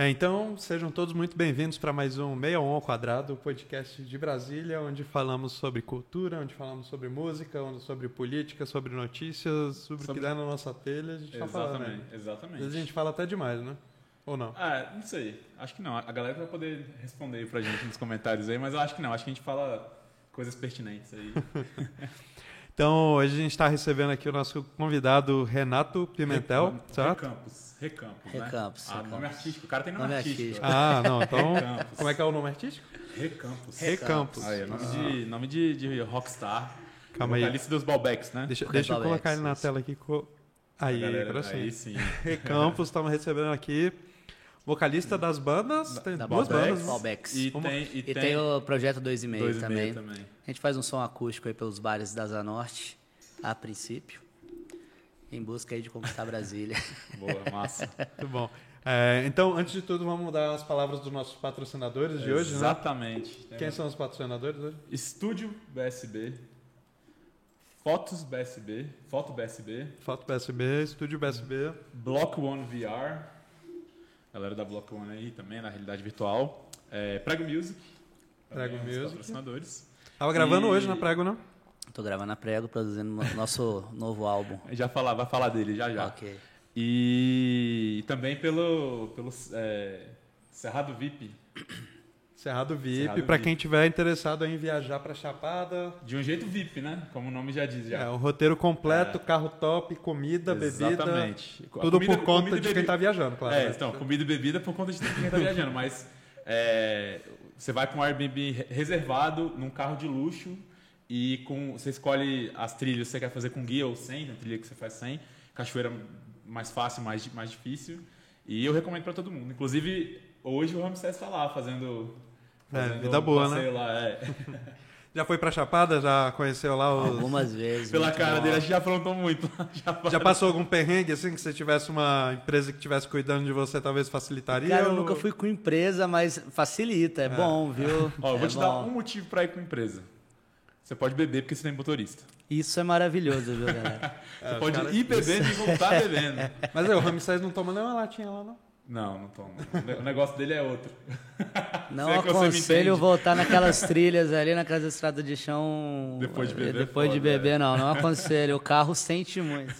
É, então, sejam todos muito bem-vindos para mais um 61 ao Quadrado, o podcast de Brasília, onde falamos sobre cultura, onde falamos sobre música, onde sobre política, sobre notícias, sobre, sobre... o que dá na nossa telha, a gente exatamente, fala, né? Exatamente, Às a gente fala até demais, né? Ou não? Ah, não sei. Acho que não. A galera vai poder responder pra gente nos comentários aí, mas eu acho que não. Acho que a gente fala coisas pertinentes aí. então, hoje a gente está recebendo aqui o nosso convidado Renato Pimentel, Recam certo? Recampos. Recampos, né? Recampos. Ah, Recampos. nome artístico. O cara tem nome, nome artístico. artístico. Ah, não. Então, Recampos. como é que é o nome artístico? Recampos. Recampos. Aí, nome, ah. de, nome de, de rockstar. Calma aí. Vocalista dos Balbecs, né? Deixa, deixa eu colocar ele na tela aqui. Aí, galera, agora sim. Aí sim. Recampos, estamos recebendo aqui vocalista das bandas, tem da duas bandas. E, tem, e, e tem, tem, o Projeto 2,5 dois também. também. A gente faz um som acústico aí pelos bares da Zanorte, a princípio, em busca aí de conquistar Brasília. Boa, massa. Muito bom. É, então, antes de tudo, vamos dar as palavras dos nossos patrocinadores de hoje, Exatamente. né? Quem são os patrocinadores hoje? Estúdio BSB, Fotos BSB, Foto BSB, Foto BSB, Estúdio BSB, Block One VR, galera da Block One aí também, na realidade virtual, é, Prego Music, Prego Music. patrocinadores. Tava gravando E- hoje na Prego, não? Tô gravando na prego, produzindo no- nosso novo álbum. Já falar, vai falar dele já já. Ok. E também pelo, pelo é, Cerrado VIP, Cerrado VIP, Cerrado para VIP. quem tiver interessado em viajar para Chapada. de um jeito VIP, né? Como o nome já diz já. É, um roteiro completo, carro top, comida, bebida. Exatamente. Tudo Comida- por conta de quem tá viajando, claro. É, né? então, comida e bebida por conta de quem está viajando, mas é, você vai com um Airbnb re- reservado, num carro de luxo, e com você escolhe as trilhas que você quer fazer com guia ou sem, tem trilha que você faz sem, cachoeira mais fácil, mais, mais difícil, e eu recomendo para todo mundo. Inclusive, hoje o Ramsés está lá fazendo... É, vida um boa, né? Lá, é. Já foi pra Chapada? Já conheceu lá os... Algumas vezes. Pela cara bom. dele, acho que já aprontou muito. já, Já passou algum perrengue, assim, que você tivesse uma empresa que estivesse cuidando de você, talvez facilitaria? Cara, eu ou- nunca fui com empresa, mas facilita, é, bom, viu? Ó, eu vou É te dar bom. um motivo para ir com empresa. Você pode beber porque você tem motorista. Isso é maravilhoso, viu, galera? É, Você os pode caras- ir bebendo e voltar bebendo. Mas aí, o Ramsés não toma nenhuma latinha lá, não? Não, não toma. O negócio dele é outro. Não é aconselho voltar naquelas trilhas ali naquelas estradas de chão. Depois de eh, beber é Depois de foda, beber, não. Não aconselho. O carro sente muito.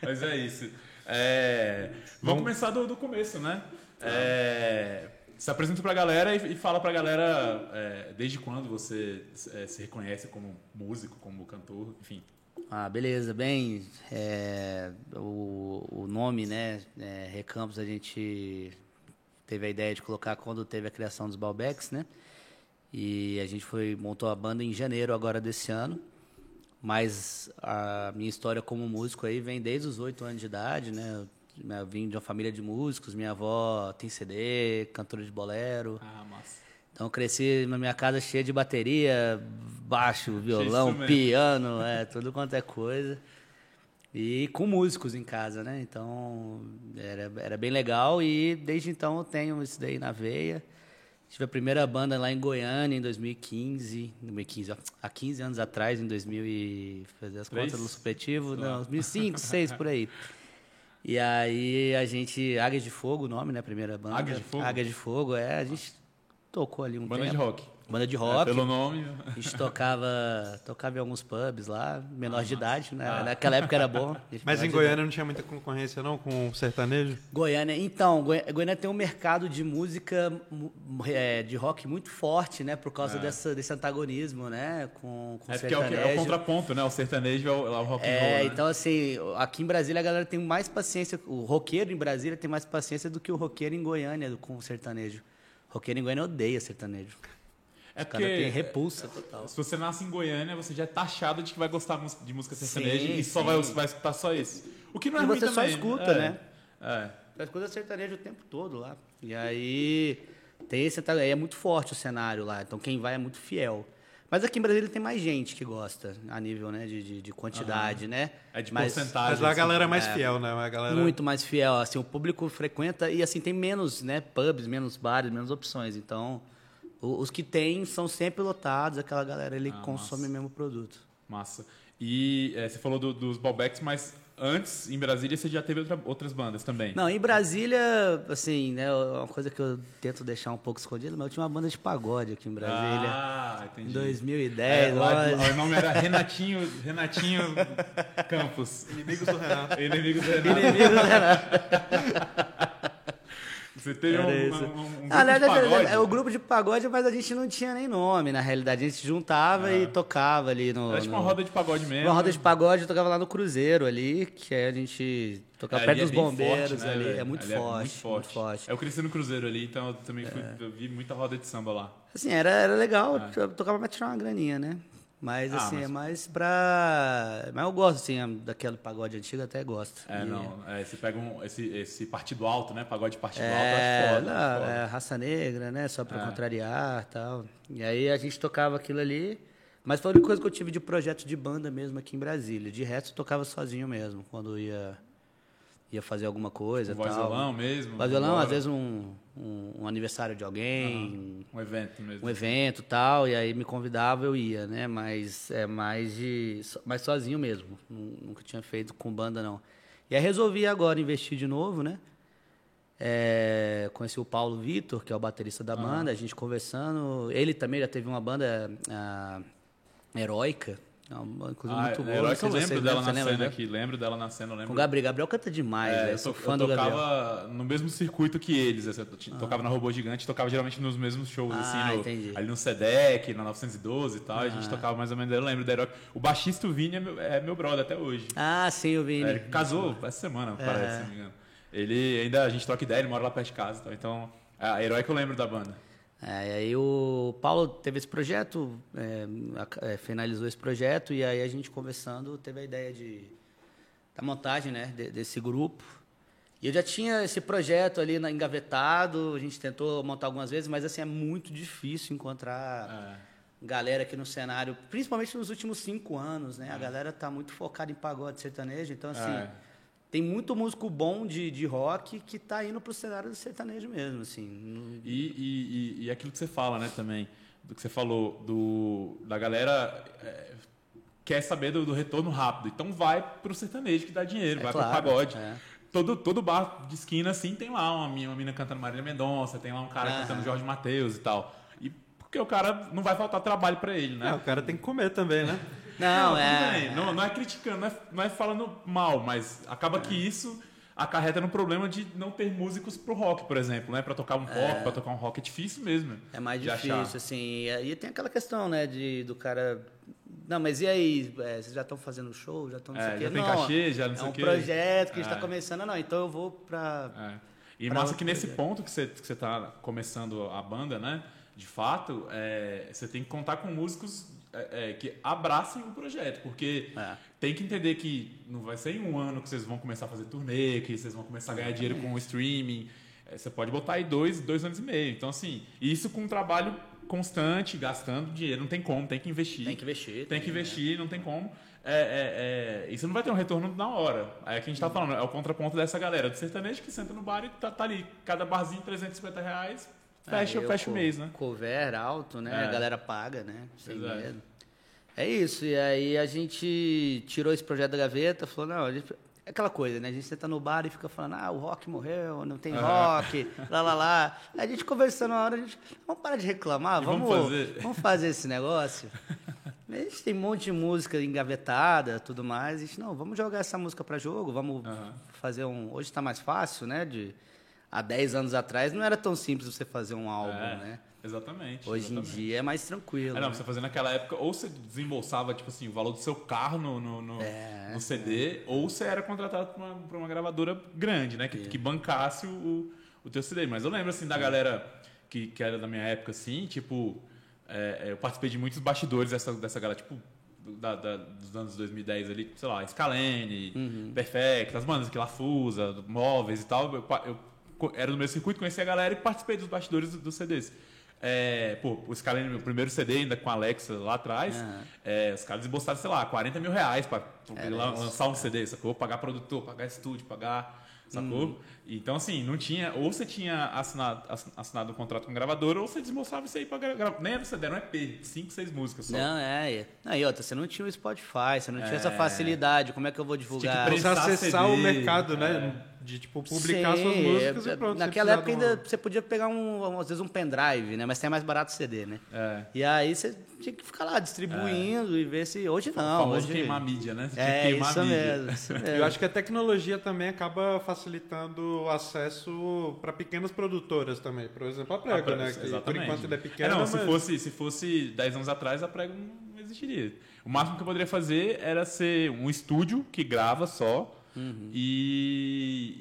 Mas é isso. É, Vamos começar do, do começo, né? É, Se apresenta pra galera e, e fala pra galera é, desde quando você é, se reconhece como músico, como cantor, enfim. Ah, beleza. Bem, é, o, o nome, né? é, Recampos, a gente teve a ideia de colocar quando teve a criação dos Balbecs, né? E a gente foi montou a banda em janeiro agora desse ano. Mas a minha história como músico aí vem desde os oito anos de idade, né? Eu, vim de uma família de músicos, minha avó tem CD, cantora de bolero. Ah, massa. Então eu cresci na minha casa cheia de bateria, baixo, violão, piano, é, tudo quanto é coisa. E com músicos em casa, né? Então era, era bem legal e desde então eu tenho isso daí na veia. Tive a primeira banda lá em Goiânia em 2015, 2015 ó, há 15 anos atrás, em 2000 e fazer as Três? contas no supletivo, não, 2005, 2006 por aí. E aí a gente Águias de Fogo, o nome, né? Primeira banda. Águias de Fogo? Águias de Fogo, é, a gente tocou ali um Banda tempo. de rock. Banda de É, rock. pelo nome. A gente tocava, tocava em alguns pubs lá, menor de idade, né? Ah. Naquela época era bom. Mas em Goiânia não tinha muita concorrência, não, com o sertanejo? Goiânia, então, Goi- Goiânia tem um mercado de música é, de rock muito forte, né? Por causa É. dessa, desse antagonismo, né? Com, com É porque é o, que- é o sertanejo. contraponto, né? O sertanejo é o, é o rock and roll, É, né? então assim, aqui em Brasília a galera tem mais paciência, o roqueiro em Brasília tem mais paciência do que o roqueiro em Goiânia do- com o sertanejo. Roqueiro em Goiânia odeia sertanejo. É O cara tem porque repulsa total. se você nasce em Goiânia, você já é taxado de que vai gostar de música sertaneja Sim, e só vai, vai escutar só isso. O que não é E ruim você só também. escuta, É, né? É. As coisas sertanejo o tempo todo lá. E aí tem esse aí é muito forte o cenário lá. Então quem vai é muito fiel. Mas aqui em Brasília tem mais gente que gosta, a nível né, de, de, de quantidade, né? É de Mas porcentagem. Mas lá a assim. galera é mais fiel, né? A galera... Muito mais fiel. Assim, o público frequenta e assim tem menos né, pubs, menos bares, menos opções. Então o- os que tem são sempre lotados, aquela galera ele Ah, consome massa. o mesmo produto. Massa. E é, você falou do- dos Balbecs, mas antes, em Brasília, você já teve outra- outras bandas também. Não, em Brasília, assim, né, uma coisa que eu tento deixar um pouco escondida, mas eu tinha uma banda de pagode aqui em Brasília. Ah, em entendi. 2010, É, lá o nome era Renatinho, Renatinho Campos. Inimigos do Renato. Inimigos do Renato. Inimigo do Renato. Você teve um, Era um, um, um grupo Ah, na de verdade, pagode. é o grupo de pagode, mas a gente não tinha nem nome, na realidade. A gente se juntava e tocava ali no. Era tipo no- uma roda de pagode mesmo. Uma roda de pagode, eu tocava lá no Cruzeiro ali, que aí a gente tocava É, perto é dos bem bombeiros forte, né, ali. velho? É muito Ali forte, muito forte. Eu cresci no Cruzeiro ali, então eu também fui, eu vi muita roda de samba lá. Assim, era, era legal, eu tocava pra tirar uma graninha, né? Mas Ah, assim, mas- é mais pra. Mas eu gosto, assim, daquele pagode antigo, até gosto. É, E- não. É, você pega um, esse, esse partido alto, né? Pagode partido alto, É, acho foda. não, foda. é raça negra, né? Só pra É. contrariar e tal. E aí a gente tocava aquilo ali. Mas foi a única coisa que eu tive de projeto de banda mesmo aqui em Brasília. De resto, eu tocava sozinho mesmo, quando ia, ia fazer alguma coisa. Voz tal. violão mesmo. Voz violão, vambora. às vezes um, um, um aniversário de alguém, Um evento mesmo. um evento tal, e aí me convidava, eu ia, né? Mas é mais de. mais sozinho mesmo. Nu- Nunca tinha feito com banda, não. E aí resolvi agora investir de novo, né? É, conheci o Paulo Vitor, que é o baterista da banda, a gente conversando. Ele também já teve uma banda a, heróica. É uma inclusive, Ah, muito é, boa. herói não que eu lembro dela na lembra cena dela? aqui. Lembro dela na cena, eu lembro. Com o Gabriel. Gabriel canta demais, É, velho. eu, Sou fã eu do Gabriel. tocava no mesmo circuito que eles. assim, Eu t- tocava na Robô Gigante, tocava geralmente nos mesmos shows, Ah, assim, no- entendi. ali no SEDEC, na 912 e tal. A gente tocava mais ou menos, eu lembro da Herói. O baixista, o Vini, é meu, é meu brother até hoje. Ah, sim, eu vi. É, ele casou essa semana, parece, se não me engano. Ele ainda, a gente troca ideia, ele mora lá perto de casa. Então, é a Herói que eu lembro da banda. É, e aí o Paulo teve esse projeto, é, é, finalizou esse projeto e aí a gente conversando teve a ideia de da montagem, né, de- desse grupo. E eu já tinha esse projeto ali na- engavetado, a gente tentou montar algumas vezes, mas assim é muito difícil encontrar É. galera aqui no cenário, principalmente nos últimos cinco anos, né? A galera tá muito focada em pagode sertanejo, então assim É. tem muito músico bom de, de rock que tá indo pro cenário do sertanejo mesmo, assim. E, e, e, e aquilo que você fala, né, também, do que você falou, do, da galera é, quer saber do, do retorno rápido. Então vai pro sertanejo que dá dinheiro, É vai claro, pro pagode. é. Todo, todo bar de esquina, assim, tem lá uma, mina- uma mina cantando Marília Mendonça, tem lá um cara Aham. cantando Jorge Mateus e tal. E porque o cara não vai faltar trabalho pra ele, né? É, o cara tem que comer também, né? Não, tudo é. Não, não é criticando, não é, não é falando mal, mas acaba que isso acarreta no problema de não ter músicos pro rock, por exemplo, né? Pra tocar um pop, pra tocar um rock é difícil mesmo. É mais difícil, achar. assim. E tem aquela questão, né, de, do cara. Não, mas e aí? É, vocês já estão fazendo show? Já estão não É, sei o quê? tem Não, cachê, já não é sei o um quê. projeto que a gente É. está começando. Não, então eu vou pra. É. E Pra massa que nesse projeto. ponto que você, que você tá começando a banda, né? De fato, é, você tem que contar com músicos é, é, que abracem o projeto, porque É. tem que entender que não vai ser em um ano que vocês vão começar a fazer turnê, que vocês vão começar a ganhar dinheiro com o streaming. É, você pode botar aí dois, dois anos e meio. Então, assim, isso com um trabalho constante, gastando dinheiro, não tem como, tem que investir. Tem que investir. Tem que investir, não tem como. É, é, você não vai ter um retorno na hora. É que a gente tá falando, é o contraponto dessa galera do sertanejo que senta no bar e tá, tá ali, cada barzinho 350 reais, fecha, fecha o mês, né? Cover alto, né? É. A galera paga, né? Sem Exato. medo. É isso. E aí a gente tirou esse projeto da gaveta, falou, não, a gente... É aquela coisa, né? A gente senta no bar e fica falando, ah, o rock morreu, não tem rock, lá, lá, lá. A gente conversando uma hora, a gente, vamos parar de reclamar, vamos, vamos vamos, fazer." fazer. esse negócio. A gente tem um monte de música engavetada, tudo mais. A gente, não, vamos jogar essa música para jogo, vamos Aham. fazer um... Hoje está mais fácil, né? De... Há 10 anos atrás não era tão simples você fazer um álbum, É, né? Exatamente. Hoje em exatamente. dia é mais tranquilo. É, não, né? você fazia naquela época, ou você desembolsava, tipo assim, o valor do seu carro no, no, no, É, no CD, ou você era contratado por uma, uma gravadora grande, né? Que, que bancasse o, o teu CD. Mas eu lembro, assim, da galera que, que era da minha época, assim, tipo... é, eu participei de muitos bastidores dessa, dessa galera, tipo... Da, da- dos anos 2010 ali, sei lá, Scalene, Uhum. Perfect, as bandas que Lafusa, Móveis e tal. Eu, eu era no meu circuito, conheci a galera e participei dos bastidores do- dos CDs. É, pô, o Scalene, meu primeiro CD ainda com a Alexa lá atrás, Aham. é, os caras embolsaram, sei lá, 40 mil reais pra pra isso. lançar um CD, sacou? Pagar produtor, pagar estúdio, pagar sacou? Hum. Então, assim, não tinha. Ou você tinha assinado, assinado um contrato com gravadora, ou você desmoçava isso aí pra gravar. Nem era CD, era um EP, 5, 6 músicas só. Não, é. Não, e outra, você não tinha o Spotify, você não é. tinha essa é. facilidade. Como é que eu vou divulgar? Você tinha que acessar CD, o mercado, né? É. De, tipo, publicar Sim, suas músicas e pronto. Naquela época ainda você podia pegar, um, às vezes, um pendrive, né? Mas tem mais barato CD, né? É. E aí você tinha que ficar lá distribuindo é. e ver se... Hoje não. O hoje... queimar mídia, né? Você é, isso mesmo, isso mesmo. Eu acho que a tecnologia também acaba facilitando o acesso para pequenas produtoras também. Por exemplo, a Prego, a né? Que, por enquanto ele é pequeno, é, não, mas... se, fosse, se fosse 10 anos atrás, a Prego não existiria. O máximo que eu poderia fazer era ser um estúdio que grava só Uhum. E,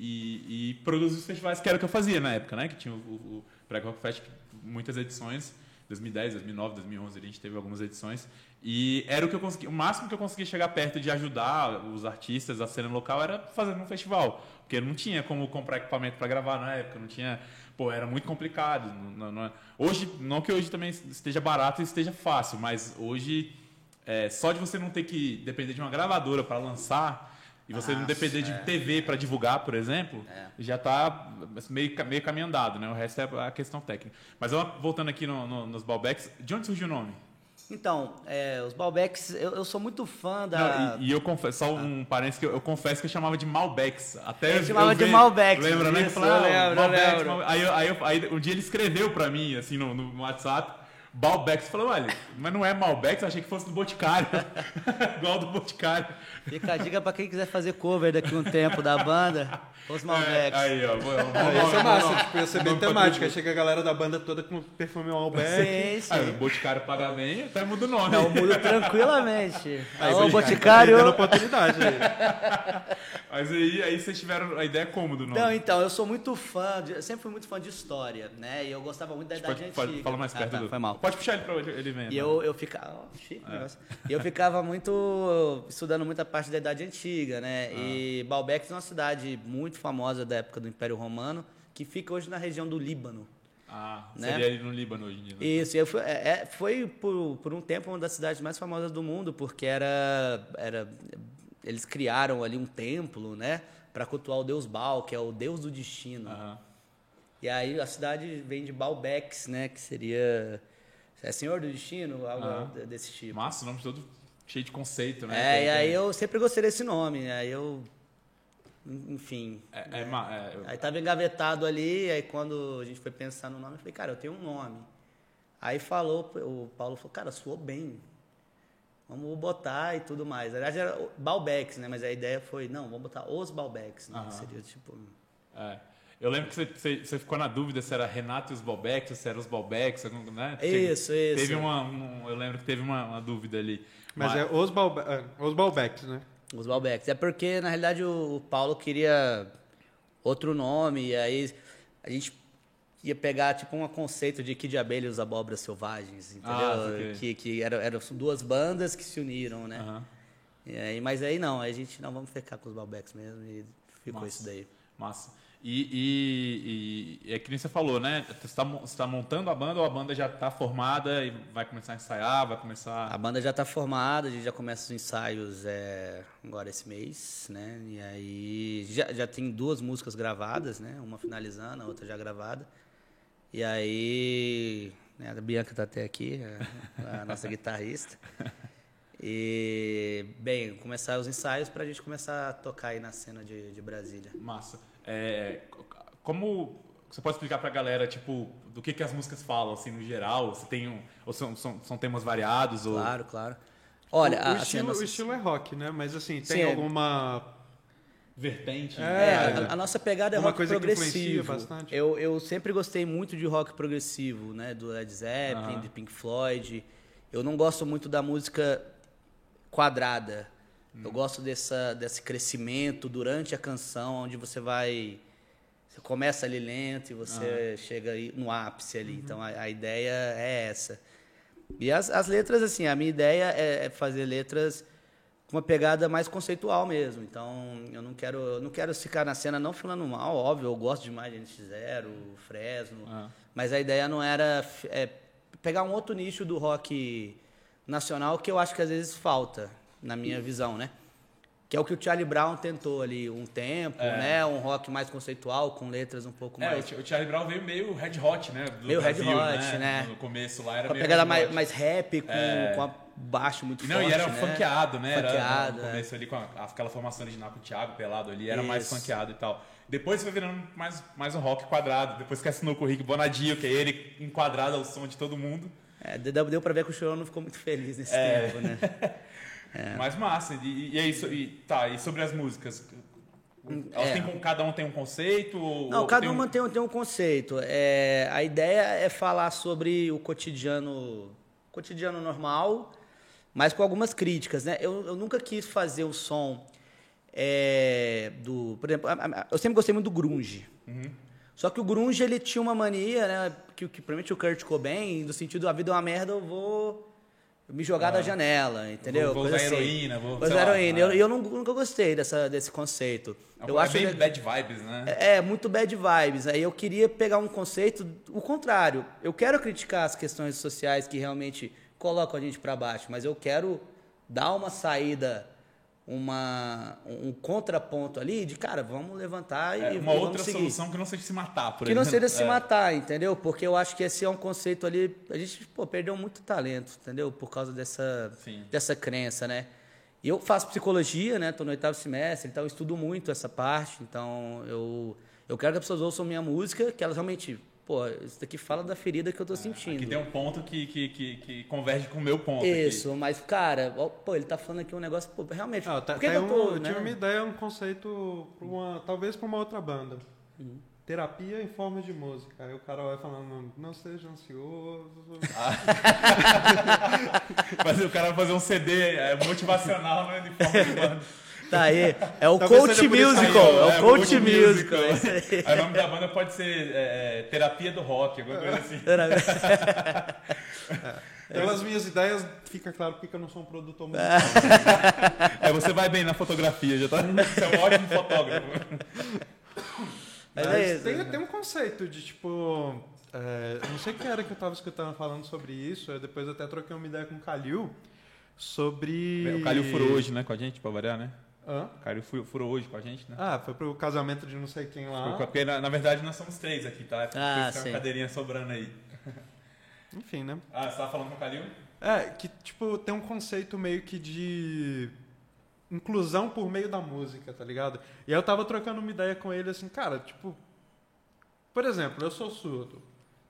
e, e, produzir os festivais, que era o que eu fazia na época, né? Que tinha o, o Prego Rock Fest, muitas edições, 2010, 2009, 2011, a gente teve algumas edições. E era o que eu consegui, o máximo que eu conseguia chegar perto de ajudar os artistas, a cena local, era fazendo um festival. Porque não tinha como comprar equipamento para gravar na época, não tinha. Pô, era muito complicado. Não, não, é, hoje, não que hoje também esteja barato e esteja fácil, mas hoje, é, só de você não ter que depender de uma gravadora para lançar e você Nossa, não depender é. de TV para divulgar, por exemplo, é. já está meio, meio caminho andado, né? O resto é a questão técnica. Mas eu, voltando aqui no, no, nos Balbecs, de onde surgiu o nome? Então, é, os Balbecs, eu, eu, sou muito fã da. Não, e, e, eu confesso, só um ah. parênteses que eu, eu, confesso que eu chamava de Malbecs. Até eu chamava de Malbecs. Lembra, né? Isso, eu, falava, eu lembro, Malbecs, lembro. Aí, aí, aí, um dia ele escreveu para mim, assim, no, no WhatsApp. Balbex. Falou, olha, mas não é Malbex, achei que fosse do Boticário. Igual do Boticário. Fica a dica pra quem quiser fazer cover daqui a um tempo da banda, os Malbecs. É, aí, ó. Vou, vou, ia ser massa, tipo, ia ser bem temática. Aí chega a galera da banda toda com perfume Malbec. Sim, sim. Aí o Boticário paga bem, até muda o nome. Não, muda tranquilamente. Aí, Alô, Boticário. Tá oportunidade aí. mas aí, aí vocês tiveram a ideia como do nome? Não, então, eu sou muito fã, de, sempre fui muito fã de história, né? E eu gostava muito da idade pode, antiga. Fala mais perto ah, tá, do... Foi mal. Pode puxar ele para ele ver. E eu, eu ficava. Oh, chique, é. eu ficava muito. estudando muita parte da Idade Antiga, né? Ah. E Baalbek é uma cidade muito famosa da época do Império Romano, que fica hoje na região do Líbano. Ah, né? seria ali no Líbano hoje em dia. Né? Isso, eu fui, é, é, foi por, por um tempo uma das cidades mais famosas do mundo, porque era, era eles criaram ali um templo, né, para cultuar o deus Baal, que é o deus do destino. E aí a cidade vem de Baalbex, né, que seria é Senhor do Destino, algo ah, desse tipo. Massa, o nome todo cheio de conceito, né? É, e aí eu sempre gostei desse nome, aí eu. Enfim. É, é, né? é, Aí tava engavetado ali, aí quando a gente foi pensar no nome, eu falei, cara, eu tenho um nome. Aí falou, o Paulo falou, cara, soou bem. Vamos botar e tudo mais. Na verdade era Balbex, né? Mas a ideia foi, não, vamos botar os Balbex, né? Seria tipo. É. Eu lembro que você, você, você, ficou na dúvida se era Renato e os Balbecs, se era os Balbecs, né? Isso, isso. Teve uma, um, eu lembro que teve uma, uma dúvida ali. Mas, Mas, é os, Balbe é, os Balbecs, né? Os Balbecs. É porque, na realidade, o Paulo queria outro nome, e aí a gente ia pegar tipo um conceito de que de abelha os abóboras selvagens, entendeu? Ah, que que eram, eram duas bandas que se uniram, né? Uhum. E aí, mas aí não, a gente não vamos ficar com os Balbecs mesmo e ficou Massa. isso daí. Massa. E, e, e, é que nem você falou, né? Você está tá montando a banda ou a banda já está formada e vai começar a ensaiar, vai começar... A banda já está formada, a gente já começa os ensaios é, agora esse mês, né? E aí já, já tem duas músicas gravadas, né? Uma finalizando, a outra já gravada. E aí né? a Bianca está até aqui, a, a nossa guitarrista. E, bem, começar os ensaios para a gente começar a tocar aí na cena de, de Brasília. Massa. É, como você pode explicar para a galera, tipo, do que, que as músicas falam, assim, no geral? Se tem um, ou são, são, são temas variados? Ou... Claro, claro. Olha, o, o, estilo, nossa... o estilo é rock, né? Mas assim, tem Sim, é. alguma vertente. É, é a, a, nossa pegada é rock coisa progressivo. bastante. Eu, eu sempre gostei muito de rock progressivo, né? Do Led Zeppelin, de Pink Floyd. Eu não gosto muito da música quadrada. Hum. Eu gosto dessa, desse crescimento durante a canção, onde você vai. Você começa ali lento e você ah. chega no ápice ali. Uhum. Então a, a, ideia é essa. E as, as letras, assim, a minha ideia é, é fazer letras com uma pegada mais conceitual mesmo. Então, eu não quero, eu não quero ficar na cena não falando mal, óbvio, eu gosto demais de NX0, Fresno, ah. mas a ideia não era é, pegar um outro nicho do rock nacional que eu acho que às vezes falta na minha visão, né? Que é o que o Charlie Brown tentou ali um tempo, É. né? Um rock mais conceitual, com letras um pouco É, mais. o Ch- o Charlie Brown veio meio Red Hot, né? Do Meio Red Brasil, Hot, né? No começo lá era com a meio pegada Red mais, mais rap, com, É. com a baixo muito Não, forte. e era né? funkeado, né? Era Funkeado, no é. começo ali com a- aquela formação original com o Thiago Pelado ali, era mais Isso. funkeado e tal. Depois foi virando mais, mais um rock quadrado. Depois que assinou com o Rick Bonadio, que é ele enquadrado ao som de todo mundo. É, deu pra ver que o Chorão não ficou muito feliz nesse É. tempo, né? Mas massa. E, e é isso. E, tá, e sobre as músicas? É. têm cada um tem um conceito? Não, cada tem uma tem um, tem um conceito. É, a ideia é falar sobre o cotidiano, cotidiano normal, mas com algumas críticas, né? Eu, eu nunca quis fazer o som é, do, por exemplo, eu sempre gostei muito do grunge. Só que o grunge ele tinha uma mania, né? Que, que provavelmente o Kurt Cobain, no sentido a vida é uma merda, eu vou me jogar da janela, entendeu? Vou- vou usar assim. heroína, vou- Vou usar lá, heroína. é. Eu, eu não- nunca gostei dessa, desse conceito. Eu é acho bem le- bad vibes, né? é, é, muito bad vibes. Aí eu queria pegar um conceito, o contrário. Eu quero criticar as questões sociais que realmente colocam a gente para baixo, mas eu quero dar uma saída, uma, um contraponto ali de, cara, vamos levantar e, É, uma vamos outra seguir. solução que não seja se matar, por Que não exemplo. seja se É. matar, entendeu? Porque eu acho que esse é um conceito ali. A gente pô, perdeu muito talento, entendeu? Por causa dessa, Sim. dessa crença, né? E eu faço psicologia, né? Tô no oitavo semestre, então eu estudo muito essa parte. Então eu, eu quero que as pessoas ouçam minha música, que elas realmente. Pô, isso daqui fala da ferida que eu tô sentindo. Aqui tem um ponto que, que, que, que converge com o meu ponto. aqui. Isso, mas, cara, ó, pô, ele tá falando aqui um negócio, pô, realmente. Ah, tá, por que, tá que eu tô. um- eu né? tive uma ideia, um conceito, pra uma, talvez para uma outra banda. Uhum. Terapia em forma de música. Aí o cara vai falando, não seja ansioso. Mas o cara vai fazer um CD é, motivacional, né? De forma de banda. Tá aí. É o Talvez coach isso aí, musical. ó, É o coach musical. é isso aí. Aí o nome da banda pode ser é, é, Terapia do Rock, alguma coisa assim. Pelas minhas ideias, fica claro porque eu não sou um produtor musical. É, você vai bem na fotografia, já tá? Você é um ótimo fotógrafo. Mas Mas é isso. tem, tem um conceito de tipo. é, eu não sei que era que eu tava escutando falando sobre isso. aí Depois eu até troquei uma ideia com o Calil sobre. O Calil furou hoje, né, com a gente, pra variar, né? Hã? O Calil fu- furou hoje com a gente, né? Ah, foi pro casamento de não sei quem lá. Porque, na, na verdade, nós somos três aqui, tá? Ah, Tem sim. uma cadeirinha sobrando aí. Enfim, né? Ah, você tava falando com o Calil? É, que tipo, tem um conceito meio que de inclusão por meio da música, tá ligado? E aí eu tava trocando uma ideia com ele assim, cara, tipo, por exemplo, eu sou surdo.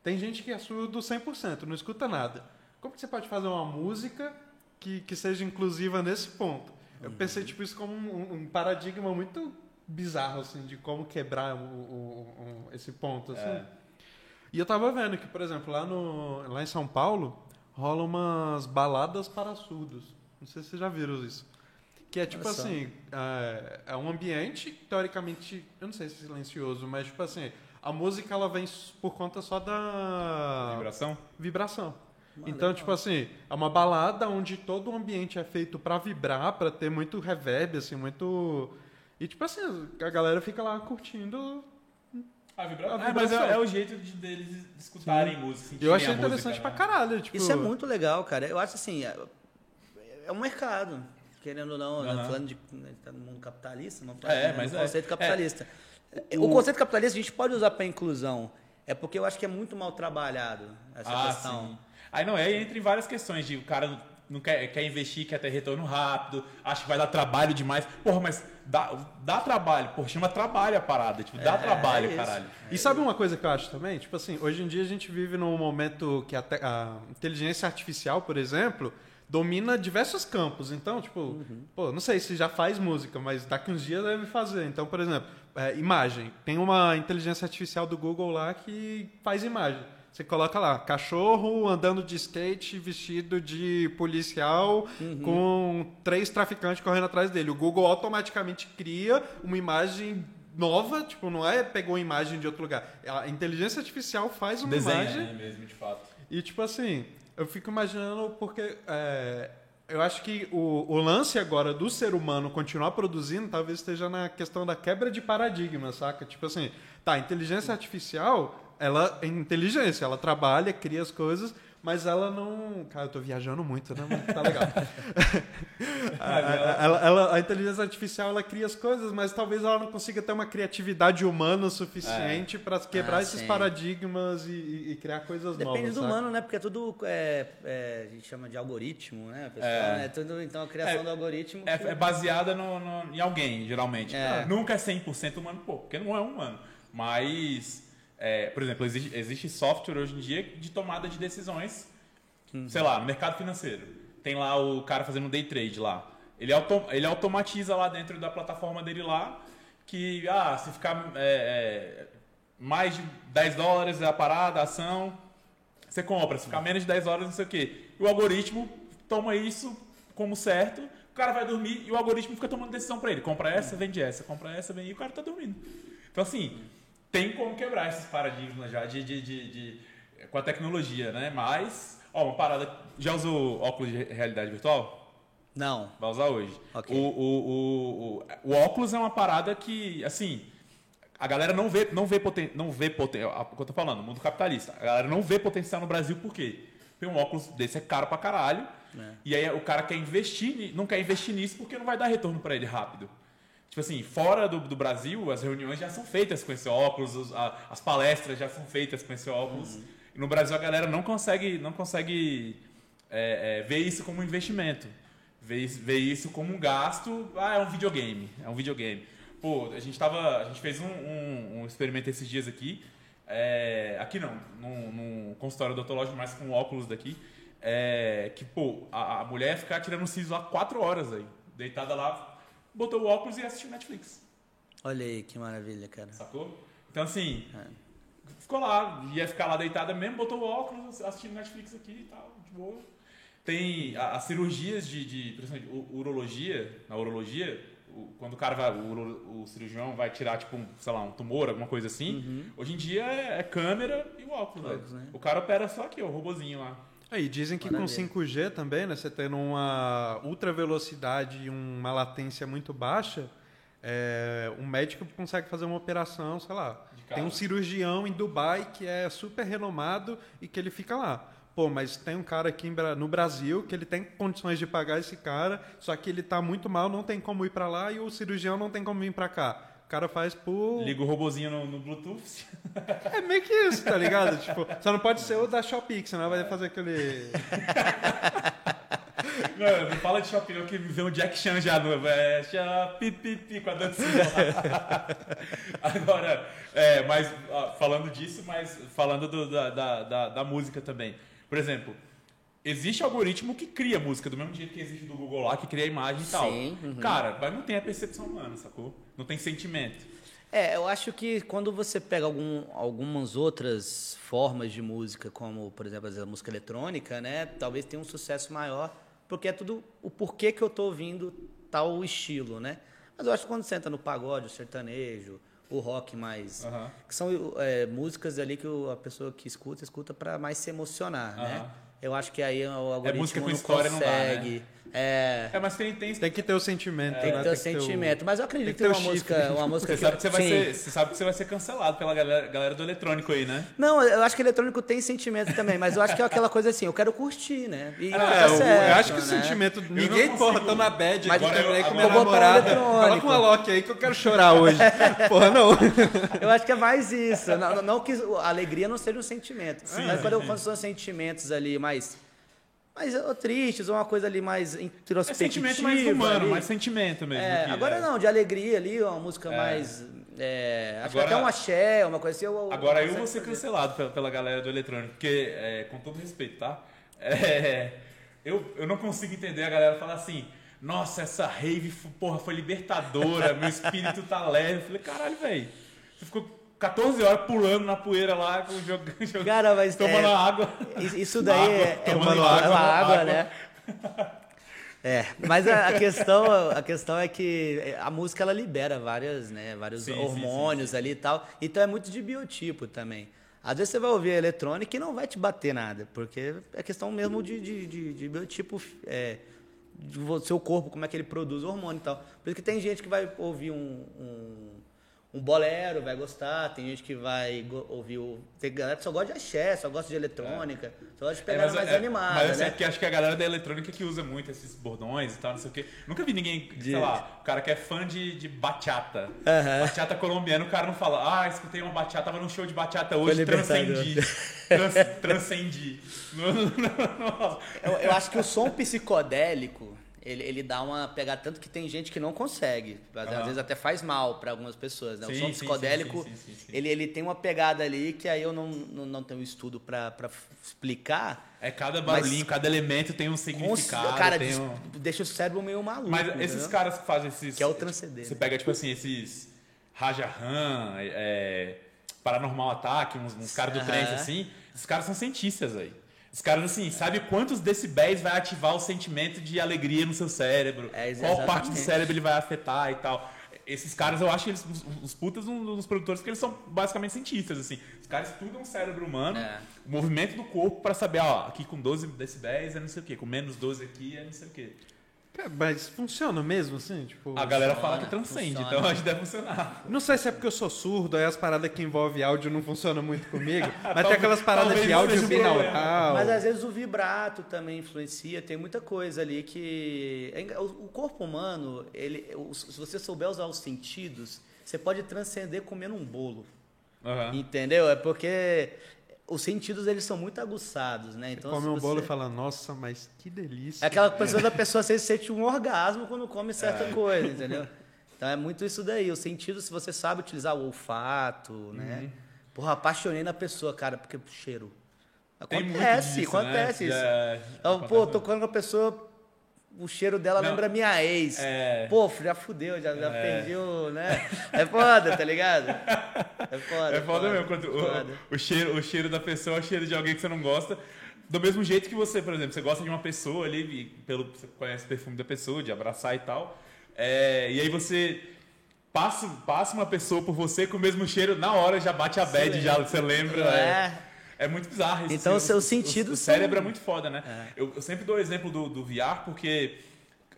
Tem gente que é surdo 100%, não escuta nada. Como que você pode fazer uma música que, que seja inclusiva nesse ponto? Eu pensei, tipo, isso como um, um paradigma muito bizarro, assim, de como quebrar o- o- o- esse ponto, assim. É. E eu tava vendo que, por exemplo, lá, no, lá em São Paulo, rolam umas baladas para surdos. Não sei se vocês já viram isso. Que é tipo só. assim, é, é um ambiente, teoricamente, eu não sei se é silencioso, mas tipo assim, a música ela vem por conta só da Vibração? vibração. Ah, então, tipo assim, é uma balada onde todo o ambiente é feito pra vibrar, pra ter muito reverb, assim, muito... E tipo assim, a galera fica lá curtindo A vibração. A É, mas vibração. é, é o jeito de, deles escutarem música. sentirem Eu achei a interessante música, pra né? caralho. Tipo, Isso é muito legal, cara. Eu acho assim, é, é um mercado. Querendo ou não, né, Aham. falando de né, tá no mundo capitalista, não É, né, mas no é. conceito capitalista. O- O conceito capitalista a gente pode usar para inclusão. É porque eu acho que é muito mal trabalhado essa Ah, questão. sim. Aí não, aí entra em várias questões de o cara não quer, quer investir, quer ter retorno rápido, acha que vai dar trabalho demais. Porra, mas dá, dá trabalho. Porra, chama trabalho a parada. Tipo, dá É, trabalho, é caralho. E sabe uma coisa que eu acho também? Tipo assim, hoje em dia a gente vive num momento que a, te- a inteligência artificial, por exemplo, domina diversos campos. Então, tipo, pô, não sei se já faz música, mas daqui uns dias deve fazer. Então, por exemplo, é, imagem. Tem uma inteligência artificial do Google lá que faz imagem. Você coloca lá, cachorro andando de skate vestido de policial com três traficantes correndo atrás dele. O Google automaticamente cria uma imagem nova, tipo, não é pegou uma imagem de outro lugar. A inteligência artificial faz uma Desenha, imagem né, mesmo, de fato. e, tipo assim, eu fico imaginando porque é, eu acho que o, o lance agora do ser humano continuar produzindo talvez esteja na questão da quebra de paradigma, saca? Tipo assim, tá, inteligência artificial, ela é inteligência, ela trabalha, cria as coisas, mas ela não. Cara, eu tô viajando muito, né? Mas tá legal. a, ela- ela- a inteligência artificial ela cria as coisas, mas talvez ela não consiga ter uma criatividade humana o suficiente para quebrar Ah, esses sim. paradigmas e, e- e criar coisas novas. Depende do sabe? humano, né? Porque é tudo, é, é, a gente chama de algoritmo, né, pessoal? É. né? Tudo, então, a criação É, do algoritmo... É, que- é baseada no, no- em alguém, geralmente. É. Nunca é 100% humano, pô, porque não é humano. Mas, é, por exemplo, existe, existe software hoje em dia de tomada de decisões, sei lá, mercado financeiro. Tem lá o cara fazendo um day trade lá. Ele, ele automatiza lá dentro da plataforma dele lá que, ah, se ficar é, é, mais de 10 dólares a parada, a ação, você compra. Se ficar menos de 10 horas, não sei o quê. E o algoritmo toma isso como certo, o cara vai dormir e o algoritmo fica tomando decisão pra ele. Compra essa, vende essa, compra essa, vende e o cara tá dormindo. Então, assim, tem como quebrar esses paradigmas já de, de, de- de- com a tecnologia, né? Mas, ó, uma parada. Já usou óculos de realidade virtual? Não. Vai usar hoje. Ok. O, o, o, o, óculos é uma parada que, assim, a galera não vê, não vê poten, não vê poten, o que eu tô falando, mundo capitalista. A galera não vê potencial no Brasil por quê? Porque um óculos desse é caro pra caralho. É. E aí o cara quer investir, não quer investir nisso porque não vai dar retorno pra ele rápido. Tipo assim, fora do, do Brasil, as reuniões já são feitas com esse óculos, os- a- as palestras já são feitas com esse óculos. E no Brasil a galera não consegue, não consegue é, é, ver isso como um investimento. Ver, isso- ver isso como um gasto. Ah, é um videogame. É um videogame. Pô, a gente tava. A gente fez um, um- um experimento esses dias aqui. é, aqui não, num, num consultório odontológico, mas com óculos daqui. é, que, pô, a, a mulher ia ficar tirando um siso lá quatro horas aí. Deitada lá, botou o óculos e assistiu Netflix. Olha aí, que maravilha, cara. Sacou? Então assim, É. ficou lá, ia ficar lá deitada mesmo, botou o óculos, assistindo Netflix aqui e tal, de boa. Tem as cirurgias de, de u- urologia, na urologia, o- quando o cara vai, o, o cirurgião vai tirar, tipo, um, sei lá, um tumor, alguma coisa assim, hoje em dia é, é câmera e o óculos. Óculos, né? O cara opera só aqui, ó, o robozinho lá. Aí dizem que Maravilha. com 5G também, né? Você tendo uma ultra velocidade e uma latência muito baixa, é, um médico consegue fazer uma operação, sei lá. Tem um cirurgião em Dubai que é super renomado e que ele fica lá. Pô, mas tem um cara aqui no Brasil que ele tem condições de pagar esse cara, só que ele tá muito mal, não tem como ir para lá e o cirurgião não tem como vir para cá. O cara faz por. Liga o robozinho no, no Bluetooth. É meio que isso, tá ligado? tipo, só não pode ser o da Shopee, senão vai fazer aquele. Não, não fala de shopping, não, que me vê um Jack Chan já no. É, Shopee, com a dancinha lá. Agora, é, mas ó, falando disso, mas falando do- da, da, da, da música também. Por exemplo, existe algoritmo que cria música, do mesmo jeito que existe do Google lá, que cria imagem e tal. Sim, uhum. Cara, mas não tem a percepção humana, sacou? Não tem sentimento. É, eu acho que quando você pega algum, algumas outras formas de música, como, por exemplo, a música eletrônica, né? Talvez tenha um sucesso maior, porque é tudo o porquê que eu tô ouvindo tal estilo, né? Mas eu acho que quando você entra no pagode, o sertanejo, o rock mais... Aham. Que são é, músicas ali que a pessoa que escuta, escuta para mais se emocionar, né? Aham. Eu acho que aí o algoritmo música com não história não dá, né? É, É, mas tem, tem, Tem que ter o sentimento, tem né? que ter o o- sentimento. Mas eu acredito que que tem uma o música, uma música Você que... sabe, que você, vai Sim. ser, você sabe que você vai ser cancelado pela galera, galera do eletrônico aí, né? Não, eu acho que eletrônico tem sentimento também, mas eu acho que é aquela coisa assim, eu quero curtir, né? E É, tá o- certo, eu acho que o né? sentimento. não Ninguém, porra, tô na bad Mas agora, eu- terminei com agora minha eu vou botar um namorada. Coloca uma Loki aí que eu quero chorar hoje. porra, não. Eu acho que é mais isso. Não, não- que a alegria não seja um sentimento. Sim, mas sim, quando, eu, quando são sentimentos ali mais. Mais ou tristes, ou uma coisa ali mais É introspectiva. sentimento mais humano, ali. mais sentimento mesmo. É, que- agora é. não, de alegria ali, uma música É. mais. é, acho Agora- que até um axé, uma coisa assim. Eu, Agora eu vou ser fazer. cancelado pela, pela galera do eletrônico, porque, é, com todo respeito, tá? É, eu, eu não consigo entender a galera falar assim, nossa, essa rave, porra, foi libertadora, meu espírito tá leve. Eu falei, caralho, velho, você ficou 14 horas pulando na poeira lá, jogando, jogando Cara, mas. tomando é, água. Isso- daí Água, é, é, uma, água, é uma água, água. né? É, mas a, a questão, a questão é que a música ela libera várias, né, vários Sim, sim, hormônios ali e tal. Então é muito de biotipo também. Às vezes você vai ouvir eletrônica e não vai te bater nada, porque é questão mesmo de, de, de, de biotipo, é, do seu corpo, como é que ele produz hormônio e tal. Por isso que tem gente que vai ouvir um, um, um bolero, vai gostar, tem gente que vai ouvir o. Tem galera que só gosta de axé, só gosta de eletrônica, só gosta de É, pegar mas, mais é, animada, mas assim, né? é porque acho que a galera da eletrônica que usa muito esses bordões e tal, não sei o quê. Nunca vi ninguém, sei lá, o cara que é fã de, de bachata. Aham. Bachata colombiana, o cara não fala, ah, escutei uma bachata, tava num show de bachata hoje, transcendi. Trans, transcendi. Eu, eu acho que o som psicodélico, ele, ele dá uma pegada, tanto que tem gente que não consegue. Às, às Aham. vezes até faz mal para algumas pessoas. Né? O Sim, som sim, psicodélico, sim, sim. Ele, ele tem uma pegada ali que aí eu não, não, não tenho estudo para explicar. É cada barulhinho, Mas- cada elemento tem um significado. cara, tem um... deixa o cérebro meio maluco. Mas entendeu? esses caras que fazem esses. Que é o transcender, Você né? pega, tipo assim, esses Rajahan, é, Paranormal Attack, uns, uns caras do Aham. trance assim. Esses caras são cientistas aí. Os caras, assim, sabe quantos decibéis vai ativar o sentimento de alegria no seu cérebro? É, qual parte do cérebro ele vai afetar e tal. Esses caras, eu acho que eles, os, os putas, um dos produtores, que eles são basicamente cientistas, assim. Os caras estudam o cérebro humano, É. o movimento do corpo, pra saber, ó, aqui com 12 decibéis é não sei o quê, com menos 12 aqui é não sei o quê. Cara, Mas funciona mesmo, assim? Tipo, A galera Funciona, fala que transcende, funciona. então acho que deve funcionar. Não sei se é porque eu sou surdo, aí as paradas que envolvem áudio não funcionam muito comigo. Mas tem aquelas paradas de áudio binaural. Mas às vezes o vibrato também influencia, tem muita coisa ali que. é O corpo humano, ele, se você souber usar os sentidos, você pode transcender comendo um bolo. Aham. Entendeu? É porque os sentidos eles são muito aguçados, né? Então, Come se um bolo e você- fala, nossa, mas que delícia. É aquela pessoa da pessoa você sente um orgasmo quando come certa É. coisa, entendeu? Então é muito isso daí. O sentido, se você sabe utilizar o olfato, né? Uhum. Porra, apaixonei na pessoa, cara, porque cheiro. Tem muito Acontece, disso, acontece né? isso. Já- Então, pô, tô com uma pessoa, o cheiro dela Não. lembra minha ex. É. Pô, já fudeu, já, já É. perdi o, né? É foda, tá ligado? É foda. É foda mesmo, quando o, foda. o cheiro, o cheiro da pessoa é o cheiro de alguém que você não gosta. Do mesmo jeito que você, por exemplo, você gosta de uma pessoa ali, pelo, você conhece o perfume da pessoa, de abraçar e tal. é, e aí você passa, passa uma pessoa por você com o mesmo cheiro, na hora já bate a bad, já você lembra. É, É. muito bizarro isso. Então, assim, seus o- sentidos O, cérebro são- é muito foda, né? É. Eu, eu sempre dou o exemplo do, do VR porque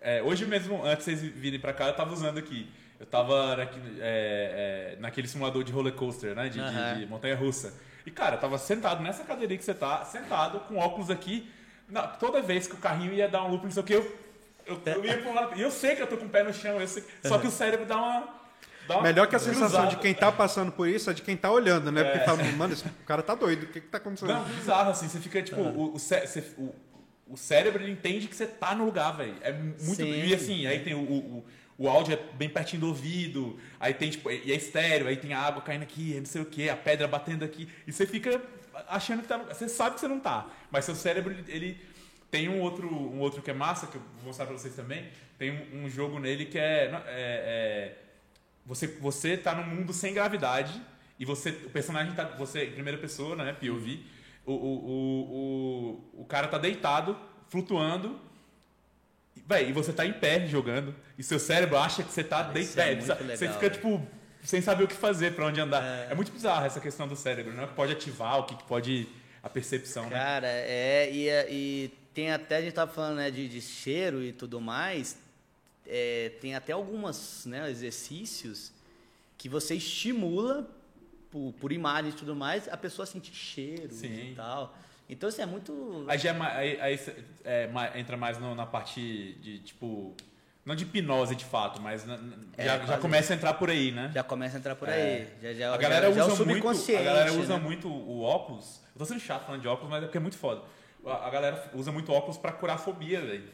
é, hoje mesmo, antes de vocês virem pra cá, eu tava usando aqui. Eu tava naqui- é, é, naquele simulador de roller coaster, né? De, de- Aham. de montanha russa. E, cara, eu tava sentado nessa cadeirinha que você tá, sentado, com óculos aqui. Na- toda vez que o carrinho ia dar um loop, não sei o que, eu, eu, eu ia pra um lado. E eu sei que eu tô com o pé no chão, eu sei- só que o cérebro dá uma. Dá Melhor que a sensação cruzada. de quem tá passando por isso é de quem tá olhando, né? Porque fala, mano, esse cara tá doido, o que que tá acontecendo? Não, bizarro, assim, você fica, tipo, o, o, cé- o- o cérebro ele entende que você tá no lugar, velho. É muito. Sim. E assim, aí tem o, o, o áudio é bem pertinho do ouvido, aí tem, tipo, e é estéreo, aí tem a água caindo aqui, não sei o que, a pedra batendo aqui. E você fica achando que tá. no- Você sabe que você não tá. Mas seu cérebro, ele. tem um outro, um outro que é massa, que eu vou mostrar pra vocês também. Tem um, um jogo nele que é. é- é você, você tá num mundo sem gravidade e você, o personagem tá, você em primeira pessoa, né, POV, o, o, o, o, o cara tá deitado, flutuando, e, véi, e você tá em pé jogando, e seu cérebro acha que você tá é deitado, você fica velho. tipo sem saber o que fazer, pra onde andar. É. muito bizarro essa questão do cérebro, né? O que pode ativar, o que pode a percepção, né? Cara, é, e, e tem até, a gente tava falando né, de, de cheiro e tudo mais, é, tem até algumas né, exercícios que você estimula por, por imagem e tudo mais, a pessoa sentir cheiro Sim. e tal. Então isso é muito. Aí, já é, aí, aí é, entra mais no- na parte de, tipo, não de hipnose de fato, mas na- É, já, já começa a entrar por aí, né? Já começa a entrar por É. aí. Já, já, a galera é usa o muito, a subconsciente. galera usa né? muito o óculos. Eu tô sendo chato falando de óculos, mas é porque é muito foda. A, a galera usa muito óculos pra curar fobia, velho.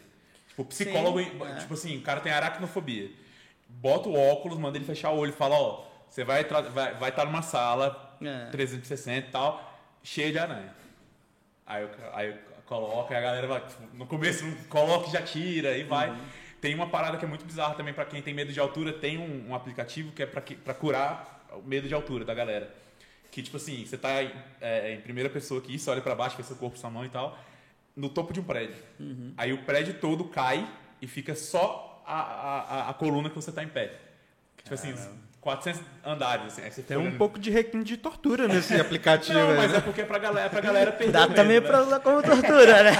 Tipo, psicólogo, Sim, é. tipo assim, o cara tem aracnofobia. Bota o óculos, manda ele fechar o olho fala, ó, você vai estar vai, vai tá numa sala É. 360 e tal, cheia de aranha. Aí eu, aí eu coloco, aí a galera vai, tipo, no começo coloca e já tira, e vai. Tem uma parada que é muito bizarra também pra quem tem medo de altura, tem um, um aplicativo que é pra curar o medo de altura da galera. Que tipo assim, você tá é, em primeira pessoa aqui, você olha pra baixo, vê seu corpo, sua mão e tal, no topo de um prédio. Aí o prédio todo cai e fica só a, a, a- coluna que você tá em pé. Tipo assim, 400 andares, assim. Aí você Tem um olhando. pouco de requinte de tortura nesse aplicativo. Não, aí, mas né? é porque é pra galera, é pra galera perder Dá também né? pra usar como tortura, né?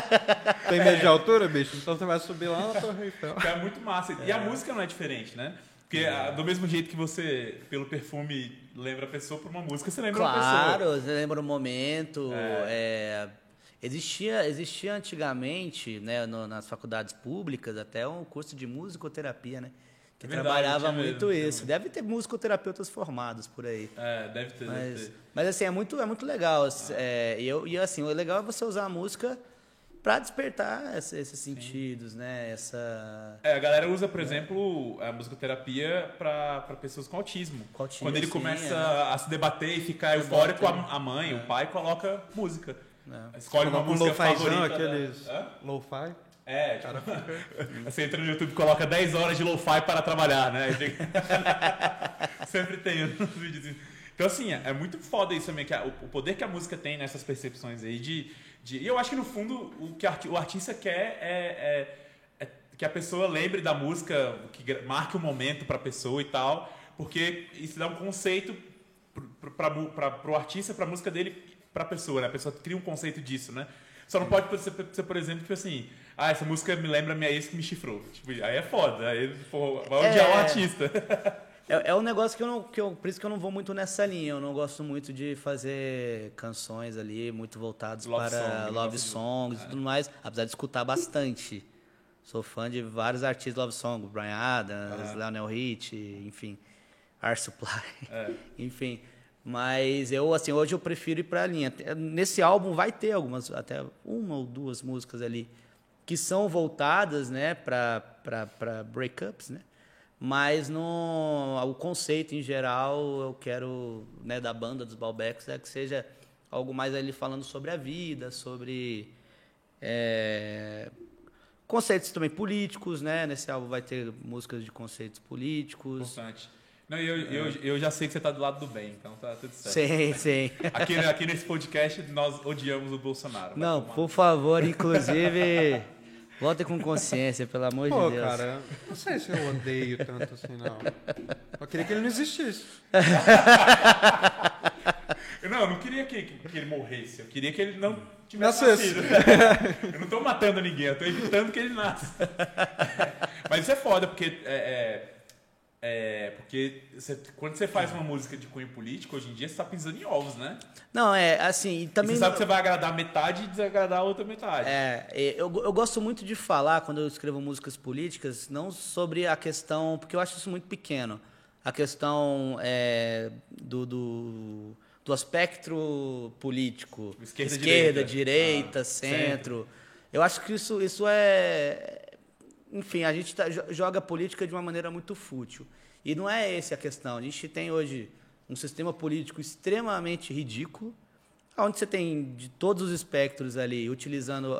Tem medo de altura, bicho? Então você vai subir lá na Torre Eiffel. É muito massa. E a música não é diferente, né? Porque ah, do mesmo jeito que você, pelo perfume, lembra a pessoa por uma música, você lembra a pessoa. Claro, você lembra o momento. é, existia, existia antigamente, né, no- nas faculdades públicas, até um curso de musicoterapia, né? Que É verdade, trabalhava muito mesmo, isso. Deve ter musicoterapeutas formados por aí. É, deve ter, deve Mas, ter. mas assim, é muito, é muito legal. É, e, eu, e assim, o legal é você usar a música para despertar essa- esses sentidos, né? Essa. É, a galera usa, por exemplo, a musicoterapia para pessoas com autismo. Com autismo, Quando ele sim, começa é. a se debater e ficar eufórico, a, a mãe, o pai coloca música. Escolhe uma Um música favorita. aqueles da- Hã? lo-fi. É, tipo, você entra no YouTube e coloca 10 horas de lo-fi para trabalhar, né? Sempre tem uns vídeos. Então, assim, é muito foda isso também, que a- o poder que a música tem nessas percepções aí de. de e eu acho que no fundo o que o artista quer é, é- é que a pessoa lembre da música, que marque o momento para a pessoa e tal, porque isso dá um conceito para o artista, para a música dele, para a pessoa, né? A pessoa cria um conceito disso, né? Só não pode ser, ser, por exemplo, tipo assim, ah, essa música me lembra minha ex que me chifrou. Tipo, aí é foda, aí pô, vai odiar É. o artista. É, é um negócio que eu não. Que eu, por isso que eu não vou muito nessa linha. Eu não gosto muito de fazer canções ali muito voltadas para song, love songs e tudo mais. Apesar de escutar bastante. Sou fã de vários artistas love song, Brian Adams, Aham. Lionel Rich, enfim, Air Supply, É. enfim. Mas eu, assim, hoje eu prefiro ir pra linha. Nesse álbum vai ter algumas, até uma ou duas músicas ali que são voltadas, né, para para breakups, né? Mas no o conceito em geral eu quero, né, da banda dos Balbecs é que seja algo mais ali falando sobre a vida, sobre é, conceitos também políticos, né? Nesse álbum vai ter músicas de conceitos políticos. Importante. Não, eu, eu, eu já sei que você tá do lado do bem, então tá tudo certo. Sim, sim. Aqui, aqui nesse podcast nós odiamos o Bolsonaro. Não, tomar. por favor, inclusive, volte com consciência, pelo amor Pô, de Deus. cara, não sei se eu odeio tanto assim, não. Eu queria que ele não existisse. Não, eu não queria que, que, ele morresse. Eu queria que ele não tivesse Nascesse. nascido. eu não tô matando ninguém, eu tô evitando que ele nasça. Mas isso é foda, porque é, é, é, porque você- quando você faz uma música de cunho político, hoje em dia você tá pisando em ovos, né? Não, é assim, e E também. você sabe que você vai agradar metade e desagradar a outra metade. É, eu, eu gosto muito de falar, quando eu escrevo músicas políticas, não sobre a questão, porque eu acho isso muito pequeno, a questão é, do, do, do aspecto político, Esquerda, esquerda direita. direita, Ah, centro. Eu acho que isso, isso é. Enfim, a gente tá- jo- joga política de uma maneira muito fútil. E não é essa a questão. A gente tem hoje um sistema político extremamente ridículo, onde você tem de todos os espectros ali utilizando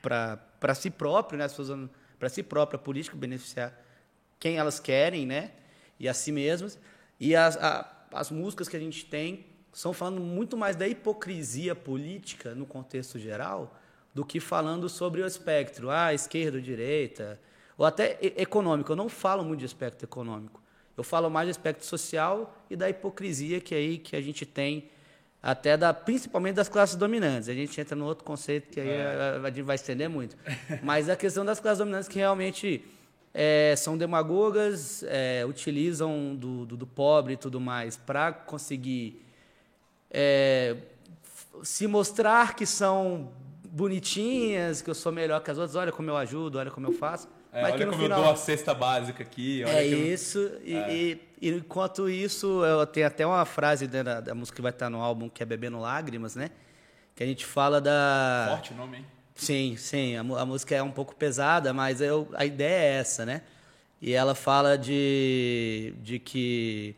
para si próprio, né, usando para si própria a política beneficiar quem elas querem, né, e a si mesmas. E as, a- as músicas que a gente tem são falando muito mais da hipocrisia política no contexto geral do que falando sobre o espectro, ah, esquerda ou direita, ou até econômico. Eu não falo muito de aspecto econômico. Eu falo mais de aspecto social e da hipocrisia que aí que a gente tem até da principalmente das classes dominantes. A gente entra no outro conceito que aí a, a gente vai estender muito. Mas a questão das classes dominantes que realmente é, são demagogas, é, utilizam do, do, do pobre e tudo mais para conseguir é, se mostrar que são bonitinhas, que eu sou melhor que as outras, olha como eu ajudo, olha como eu faço. É, olha como final eu dou a cesta básica aqui. Olha é eu- isso. E, e- e enquanto isso, eu tenho até uma frase da, da música que vai estar no álbum que é Bebendo Lágrimas, né? Que a gente fala da. Forte o nome, hein? Sim, sim. A, a música é um pouco pesada, mas eu, a ideia é essa, né? E ela fala de, de que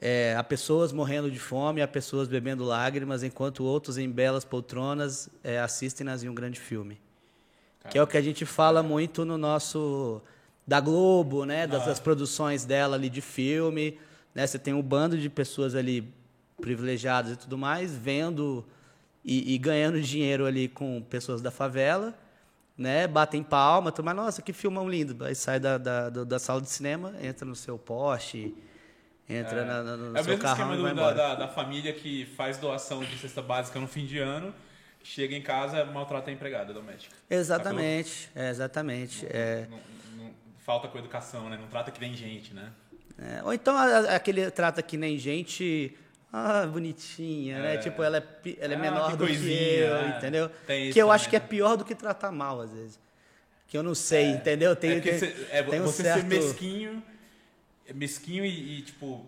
é, há pessoas morrendo de fome, há pessoas bebendo lágrimas, enquanto outros em belas poltronas é, assistem-nas em um grande filme. Que é o que a gente fala muito no nosso da Globo, né, das, das produções dela ali de filme, né? Você tem um bando de pessoas ali privilegiadas e tudo mais, vendo e, e ganhando dinheiro ali com pessoas da favela, né? Batem palma, tudo mais, nossa, que filmão lindo. Aí sai da, da, da- sala de cinema, entra no seu Porsche, entra na- na- no É o seu mesmo carrão esquema e vai da, embora. da, da família que faz doação de cesta básica no fim de ano, chega em casa maltrata a empregada doméstica. Exatamente, é, exatamente. É, Não- não- falta com educação, né? Não trata que nem gente, né? É, ou então aquele trata que nem gente. Ah, bonitinha, né? É. Tipo, ela é, ela é Ah, menor que do que eu, entendeu? Tem isso que eu também, acho que é pior do que tratar mal, às vezes. Que eu não sei, entendeu? Tem, é tem- cê- é, tem um você certo... ser mesquinho, mesquinho e, e, tipo,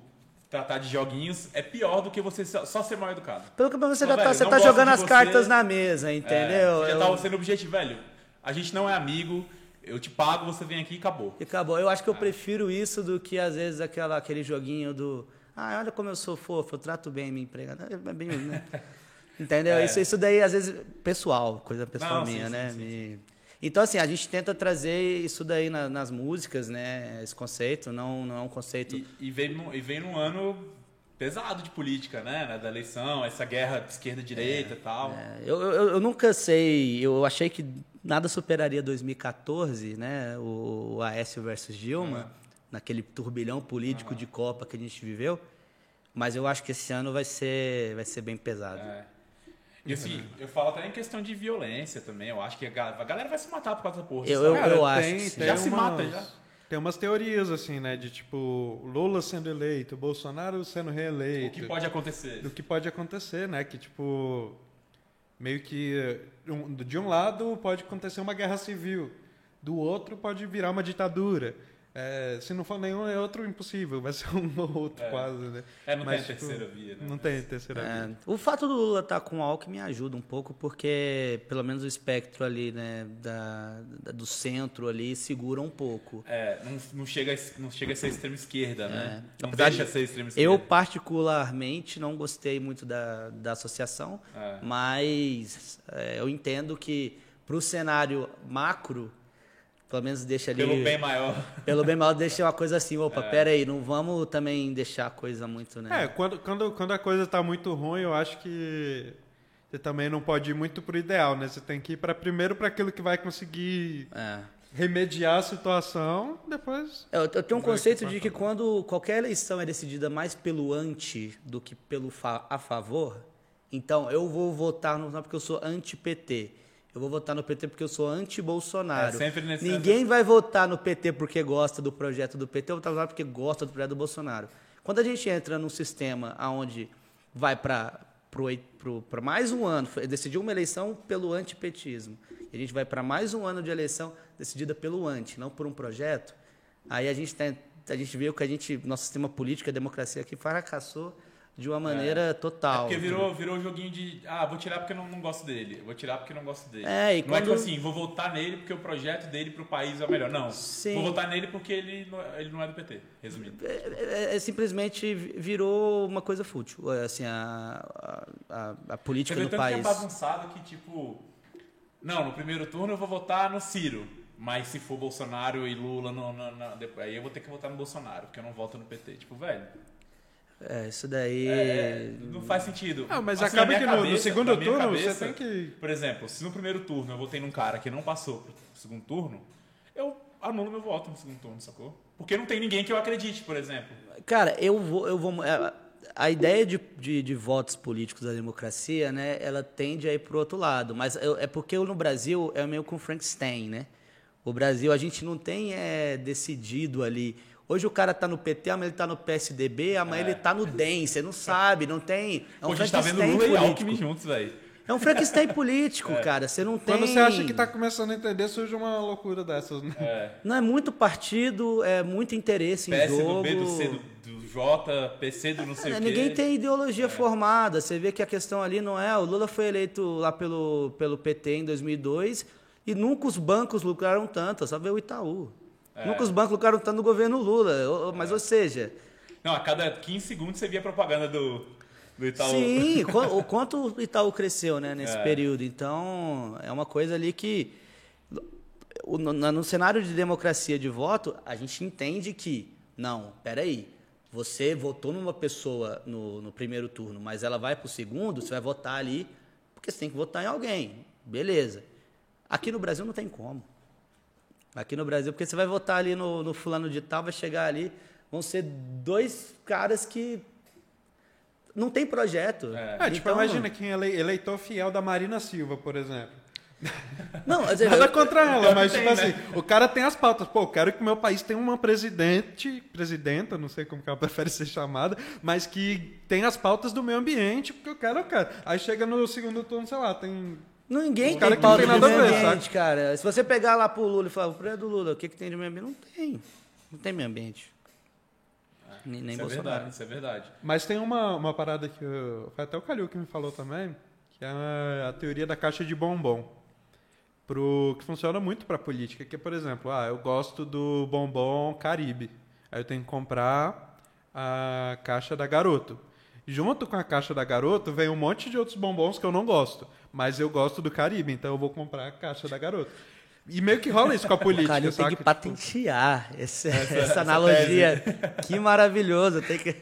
tratar de joguinhos é pior do que você só, só ser mal educado. Pelo que você Ô, já tá, velho, você tá jogando as você. cartas na mesa, entendeu? É, você já Eu- tava sendo objetivo, velho. A gente não é amigo, eu te pago, você vem aqui e acabou. E acabou. Eu acho que eu prefiro isso do que, às vezes, aquela, aquele joguinho do. Ah, olha como eu sou fofo, eu trato bem minha empregada. É bem, né? Entendeu? É. Isso, isso daí, às vezes, pessoal, coisa pessoal Não, sim, minha, sim, né? sim, Me- Então, assim, a gente tenta trazer isso daí na- nas músicas, né? Esse conceito, não, não é um conceito. E, e, vem num, e vem num ano pesado de política, né? Da eleição, essa guerra esquerda-direita e tal. É, eu, eu, eu nunca sei, eu achei que nada superaria 2014, né? O, o Aécio versus Dilma, naquele turbilhão político de Copa que a gente viveu. Mas eu acho que esse ano vai ser, vai ser bem pesado. É. E assim, eu falo até em questão de violência também. Eu acho que a ga- a galera vai se matar por causa da porra. Eu- eu- Cara, acho tem, que tem Já se umas- mata, já. Tem umas teorias, assim, né? De tipo, Lula sendo eleito, Bolsonaro sendo O reeleito. que pode acontecer? do que pode acontecer, né? Que tipo meio que um- de um lado pode acontecer uma guerra civil, do outro pode virar uma ditadura. É, se não for nenhum é outro impossível, vai ser um ou outro É. quase, né? É, não Mas, tem a tipo, terceira via, né? Não tem terceira É, via. o fato do Lula estar com o Alckmin ajuda um pouco, porque pelo menos o espectro ali, né, da, da- do centro ali segura um pouco. É, não, não, chega, a- não chega a ser extrema esquerda, né? Não Apesar deixa de- ser extrema Eu, esquerda. particularmente, não gostei muito da, da associação, É. mas é, eu entendo que para o cenário macro, pelo menos deixa ali. Pelo bem maior. pelo bem mal, deixa uma coisa assim, opa, É. pera aí, não vamos também deixar a coisa muito, né? É, quando, quando, quando a coisa tá muito ruim, eu acho que você também não pode ir muito pro ideal, né? Você tem que ir para primeiro para aquilo que vai conseguir É. remediar a situação, depois Eu, eu tenho um conceito de que quando qualquer eleição é decidida mais pelo anti do que pelo fa- a favor, então eu vou votar no porque eu sou anti-PT. Eu vou votar no PT porque eu sou anti-Bolsonaro. É, sempre nesse- Ninguém vai votar no PT porque gosta do projeto do PT, eu vou votar porque gosta do projeto do Bolsonaro. Quando a gente entra num sistema onde vai para mais um ano, decidiu uma eleição pelo antipetismo, e a gente vai para mais um ano de eleição decidida pelo anti, não por um projeto, aí a gente, tem, a gente viu que a gente, nosso sistema político, a democracia aqui fracassou de uma maneira É total. porque virou, virou um joguinho de. Ah, vou tirar porque eu não, não gosto dele. Vou tirar porque eu não gosto dele. É, e não é quando- tipo assim, vou votar nele porque o projeto dele pro país é o melhor. Não. Sim. Vou votar nele porque ele não, ele não é do PT, resumindo. É, é- é simplesmente virou uma coisa fútil, assim, a, a, a- política do país. que é bagunçado que, tipo. Não, no primeiro turno eu vou votar no Ciro. Mas se for Bolsonaro e Lula, no- na- depois- aí eu vou ter que votar no Bolsonaro, porque eu não voto no PT. Tipo, velho. É, isso daí. É, não faz sentido. Ah, mas Assim, acaba que no- no cabeça- segundo turno cabeça, você tem que- Por exemplo, se no primeiro turno eu votei num cara que não passou pro segundo turno, eu anulo meu voto no segundo turno, sacou? Porque não tem ninguém que eu acredite, por exemplo. Cara, eu vou. Eu vou é, a ideia de, de, de votos políticos da democracia, né, ela tende a ir pro outro lado. Mas eu- é porque no Brasil é meio com Frankenstein, né? O Brasil, a gente não tem é, decidido ali. Hoje o cara tá no PT, amanhã ele tá no PSDB, amanhã ele tá no DEM, você não sabe, não tem. É um Pô, a gente tá vendo Lula e. Alckmin juntos, velho. É um Frankenstein político, cara. Você não tem. Quando você acha que tá começando a entender, surge uma loucura dessas, né? É. Não é muito partido, é muito interesse em PS jogo. do B, do C, do, do J, PC do não sei É, o quê. ninguém tem ideologia formada. Você vê que a questão ali não é. O Lula foi eleito lá pelo, pelo PT em 2002 e nunca os bancos lucraram tanto. é Só ver o Itaú. É. Nunca os bancos lucraram tanto no governo Lula. Mas, ou seja, Não, a cada 15 segundos você via propaganda do, do Itaú. sim, o quanto o Itaú cresceu né, nesse É. período. Então, é uma coisa ali que. No, no cenário de democracia de voto, a gente entende que, não, peraí, você votou numa pessoa no, no primeiro turno, mas ela vai para o segundo, você vai votar ali, porque você tem que votar em alguém. Beleza. Aqui no Brasil não tem como. Aqui no Brasil, porque você vai votar ali no, no fulano de tal, vai chegar ali, vão ser dois caras que não tem projeto. É. É, tipo, Então, imagina quem é ele- eleitor fiel da Marina Silva, por exemplo. Não, dizer, Nada eu- contra ela, que mas tem, tipo né? assim, o cara tem as pautas. Pô, eu quero que o meu país tenha uma presidente, presidenta, não sei como que ela prefere ser chamada, mas que tenha as pautas do meio ambiente, porque eu quero, eu quero. Aí chega no segundo turno, sei lá, tem. Ninguém cara tem que não tem de nada a meio ver, ambiente, cara. Se você pegar lá pro Lula e falar, o prédio do Lula, o que, que tem de meio ambiente? Não tem. Não tem meio ambiente. Nem, nem isso é Bolsonaro. verdade, isso é verdade. Mas tem uma, uma parada que eu, foi até o Calil que me falou também, que é a, a teoria da caixa de bombom. Pro, que funciona muito para política, que é, por exemplo, ah, eu gosto do bombom Caribe. Aí eu tenho que comprar a caixa da Garoto. Junto com a caixa da Garoto vem um monte de outros bombons que eu não gosto, mas eu gosto do Caribe, então eu vou comprar a caixa da Garoto. E meio que rola isso com a política, Calil tem saca? que Tipo, patentear esse- essa, essa analogia. Que maravilhoso. Tem que...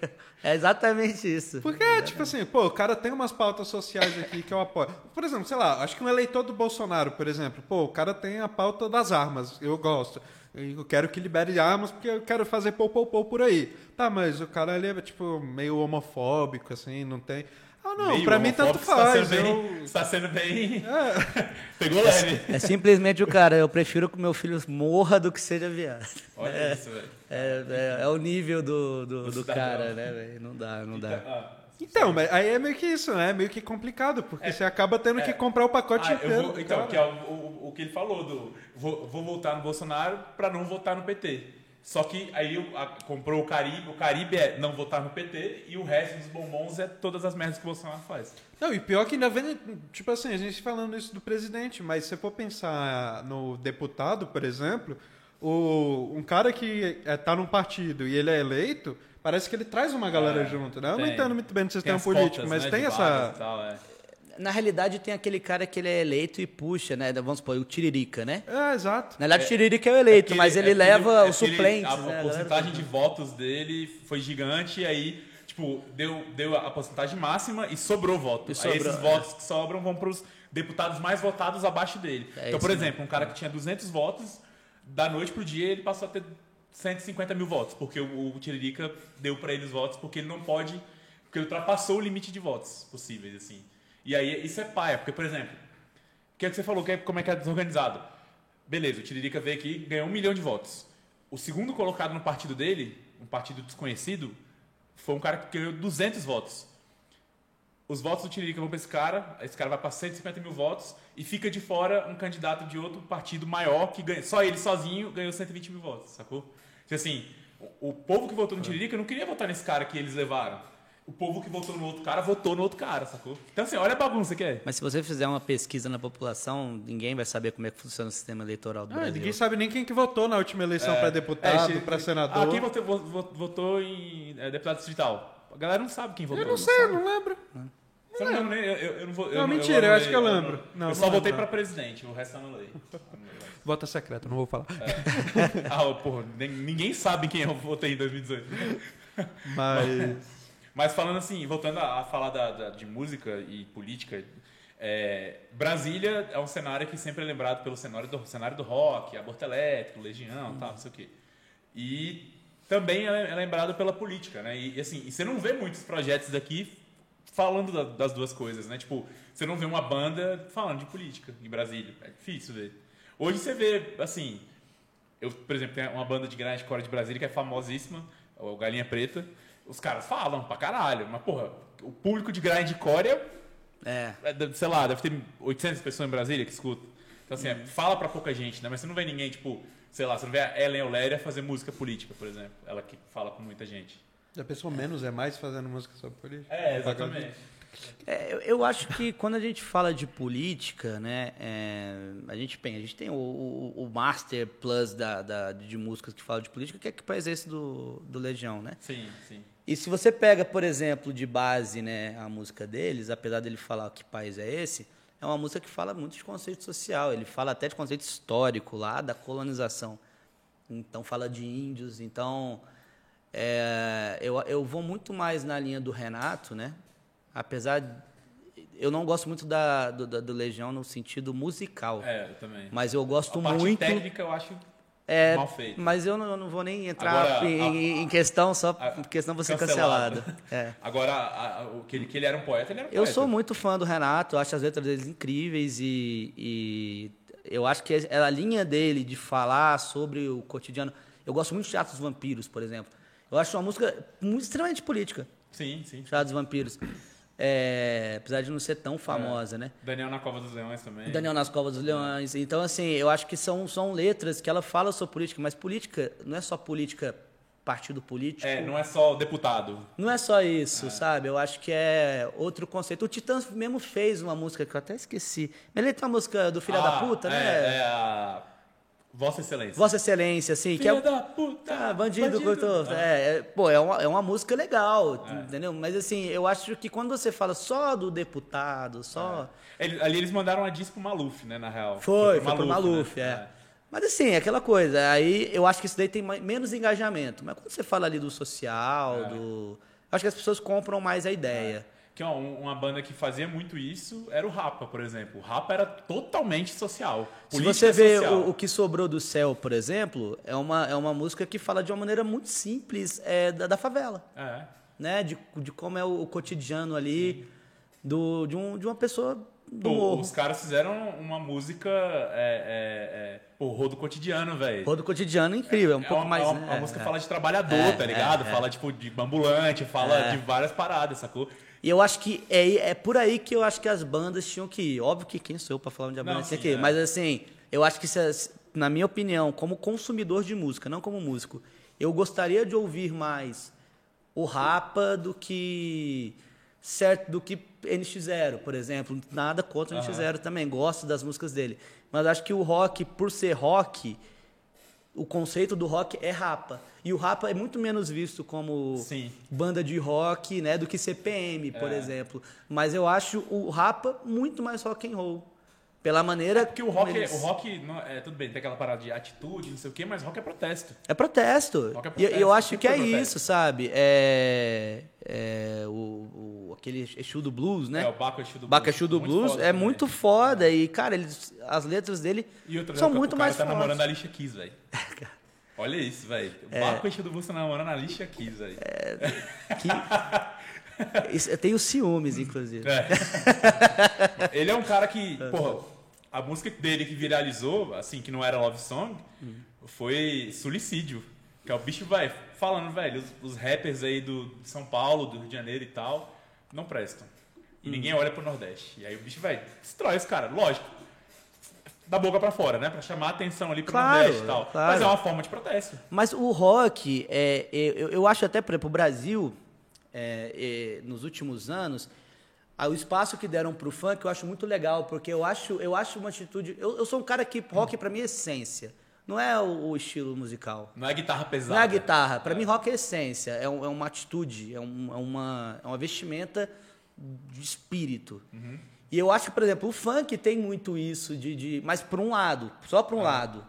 É exatamente isso. Porque, tipo assim, pô, o cara tem umas pautas sociais aqui que eu apoio. Por exemplo, sei lá, acho que um eleitor do Bolsonaro, por exemplo, pô, o cara tem a pauta das armas, eu gosto. Eu quero que libere armas porque eu quero fazer pou, pou, pou por aí. Tá, mas o cara ali é, tipo, meio homofóbico, assim, não tem... Ah, não, Meio pra mim tanto Está faz. sendo eu- bem. Está sendo bem... Pegou leve. É simplesmente o cara, eu prefiro que meu filho morra do que seja viado. Olha isso, velho. É, é- é o nível do, do, Do do cara, né, velho? Não dá, não dá. Ah, Então, mas aí é meio que isso, né? É meio que complicado, porque você acaba tendo que comprar o pacote Ah, inteiro. eu vou, então, cara. que é o, o, o que ele falou do vou, vou votar no Bolsonaro para não votar no PT. Só que aí o- a- comprou o Caribe, o Caribe é não votar no PT e o resto dos bombons é todas as merdas que o Bolsonaro faz. Não, e pior que ainda vem, tipo assim, a gente falando isso do presidente, mas se você for pensar no deputado, por exemplo, o, um cara que é, tá num partido e ele é eleito, parece que ele traz uma galera É, junto, né? Eu não tem. entendo muito bem do Tem sistema político, cotas, mas né, tem essa... e tal, é. Na realidade, tem aquele cara que ele é eleito e puxa, né? Vamos supor, o Tiririca, né? É, exato. Na verdade, o Tiririca é o eleito, porque mas ele é leva é ele- suplentes, A, né? a porcentagem de votos dele foi gigante e aí, tipo, deu, deu a porcentagem máxima e sobrou voto. E aí sobrou, esses é. votos que sobram vão para os deputados mais votados abaixo dele. É então, por exemplo, um cara que tinha 200 votos, da noite pro dia ele passou a ter 150 mil votos, porque o, o Tiririca deu para ele os votos, porque ele não pode, porque ele ultrapassou o limite de votos possíveis, assim. E aí, isso é paia, porque, por exemplo, o que, é que você falou, que é, como é que é desorganizado? Beleza, o Tiririca veio aqui ganhou um milhão de votos. O segundo colocado no partido dele, um partido desconhecido, foi um cara que ganhou 200 votos. Os votos do Tiririca vão para esse cara, esse cara vai para 150 mil votos e fica de fora um candidato de outro partido maior que ganha. Só ele sozinho ganhou 120 mil votos, sacou? Então, assim, o, o povo que votou no Tiririca não queria votar nesse cara que eles levaram. O povo que votou no outro cara votou no outro cara, sacou? Então, assim, olha a bagunça que é. Mas se você fizer uma pesquisa na população, ninguém vai saber como é que funciona o sistema eleitoral do Ah, Brasil. ninguém sabe nem quem que votou na última eleição para deputado, É, para senador. Ah, quem votou, vo- vo- votou em é, deputado distrital? A galera não sabe quem votou. Eu não sei, eu sabe. não lembro. Você não lembra nem- eu, eu, eu não vou. eu Não, mentira, eu acho que eu lembro. Não, eu não só votei pra não. presidente, o resto eu não leio. Vota secreto, não vou falar. ah, porra, ninguém sabe quem eu votei em 2018. Mas. Mas falando assim, voltando a, a falar da, da- de música e política, é, Brasília é um cenário que sempre é lembrado pelo cenário do, cenário do rock, aborto elétrico, legião, tal, não sei o quê. E também é, é lembrado pela política, né? E, e, assim, e você não vê muitos projetos daqui falando da- das duas coisas, né? Tipo, você não vê uma banda falando de política em Brasília. É difícil ver. Hoje você vê, assim, eu, por exemplo, tenho uma banda de grindcore de Brasília que é famosíssima, o Galinha Preta. Os caras falam pra caralho, mas porra, o público de grindcore é, É. é, sei lá, deve ter 800 pessoas em Brasília que escutam. Então assim, é, fala pra pouca gente, né? Mas você não vê ninguém, tipo, sei lá, você não vê a Ellen Oléria fazer música política, por exemplo. Ela que fala com muita gente. Já pensou menos é mais fazendo música sobre política? É, exatamente. É, eu, eu acho que quando a gente fala de política, né, é, a gente tem, a gente tem o, o, o Master Plus da, da- de músicas que fala de política, que é que faz esse do, do Legião, né? Sim, sim. E se você pega, por exemplo, de base, né, a música deles, apesar dele falar que país é esse, é uma música que fala muito de conceito social, ele fala até de conceito histórico lá da colonização. Então fala de índios, então é, eu, eu vou muito mais na linha do Renato, né? Apesar de- eu não gosto muito da, do, do Legião no sentido musical, É, eu também. mas eu gosto a parte muito técnica eu acho É, mal feito. mas eu não, eu não vou nem entrar Agora, em, a- em- em questão só a- porque senão vou ser cancelado. cancelado. É. Agora, a- a- o que ele, que ele era um poeta, ele era um Eu poeta. sou muito fã do Renato, acho as letras dele incríveis e, e eu acho que é a linha dele de falar sobre o cotidiano. Eu gosto muito de Teatro dos Vampiros, por exemplo. Eu acho uma música muito, extremamente política, Sim, sim. Teatro dos Vampiros. É, apesar de não ser tão famosa, né? Daniel na Cova dos Leões também. Daniel nas Covas dos Leões. Então, assim, eu acho que são, são letras que ela fala sobre política, mas política não é só política, partido político. É, não é só deputado. Não é só isso, sabe? Eu acho que é outro conceito. O Titãs mesmo fez uma música que eu até esqueci. Mas ele tem uma música do Filha da Ah, Puta, é, né? É a Vossa Excelência. Vossa Excelência, assim, que Filha é. da puta! Ah, bandido, cortou. É, é, pô, é uma, é uma música legal, entendeu? Mas assim, eu acho que quando você fala só do deputado, só. Ele- ali eles mandaram uma disco pro Maluf, né, na real. Foi, foi pro né? Maluf, é. Mas assim, é aquela coisa. Aí eu acho que isso daí tem menos engajamento. Mas quando você fala ali do social, É. do. Acho que as pessoas compram mais a ideia. Que ó, um- uma banda que fazia muito isso era o Rapa, por exemplo. O Rapa era totalmente social. Se você vê social. o, o que sobrou do céu, por exemplo, é uma, é uma música que fala de uma maneira muito simples é, da, da favela, É. né? De, de como é o, o cotidiano ali do, de, um, de uma pessoa do Pô, os caras fizeram uma música. É, é, é, pô, rodo cotidiano, velho. Rodo cotidiano é incrível, é um É pouco uma, mais. é uma, né? uma música É. que fala de trabalhador, É, tá ligado? é, é. Fala, tipo, de ambulante, fala É. de várias paradas, sacou? E eu acho que é, é por aí que eu acho que as bandas tinham que ir. Óbvio que quem sou eu pra falar de Não, banda sim, aqui, é. mas assim, eu acho que se na minha opinião, como consumidor de música, não como músico, eu gostaria de ouvir mais o Rapa do que certo do que NX0, por exemplo. Nada contra o NX0 também, gosto das músicas dele. Mas acho que o rock, por ser rock, o conceito do rock é rapa. E o rapa é muito menos visto como Sim. banda de rock, né, do que CPM, por É. exemplo. Mas eu acho o rapa muito mais rock and roll. Pela maneira Porque o rock, é, eles- o rock não, é, tudo bem, tem aquela parada de atitude, não sei o quê, mas rock é protesto. É protesto. Rock é E eu- protesto, acho que é protesto. isso, sabe? É, é o, o- aquele Exu do Blues, né? É, o Baco Exu do Blues. Baco Exu do Blues foda é também. muito foda e, cara, eles, as letras dele são o muito cara mais tá fortes. namorando a Alicia Keys, velho. Olha isso, velho. O É. Baco Exu do Blues tá namorando a Alicia Keys, velho. Que- Isso- eu tenho ciúmes, inclusive. É. Ele é um cara que, porra, a música dele que viralizou, assim, que não era love song, foi Suicídio. Que é o bicho, vai falando, velho, os, os rappers aí do de São Paulo, do Rio de Janeiro e tal, não prestam. E Hum. ninguém olha pro Nordeste. E aí o bicho, velho, destrói esse cara, lógico. Da boca pra fora, né? Pra chamar a atenção ali pro Claro, Nordeste e tal. claro. Mas é uma forma de protesto. Mas o rock, é, eu, eu acho até, por exemplo, o Brasil, é, é, nos últimos anos, o espaço que deram pro funk eu acho muito legal, porque eu acho, eu acho uma atitude. Eu, eu sou um cara que rock pra mim é essência. Não é o, o estilo musical. Não é guitarra pesada. Não é a guitarra. Pra mim, rock é essência. É, um- é uma atitude, é, um- é uma, é uma vestimenta de espírito. E eu acho que, por exemplo, o funk tem muito isso, de, de mas por um lado, só por um lado.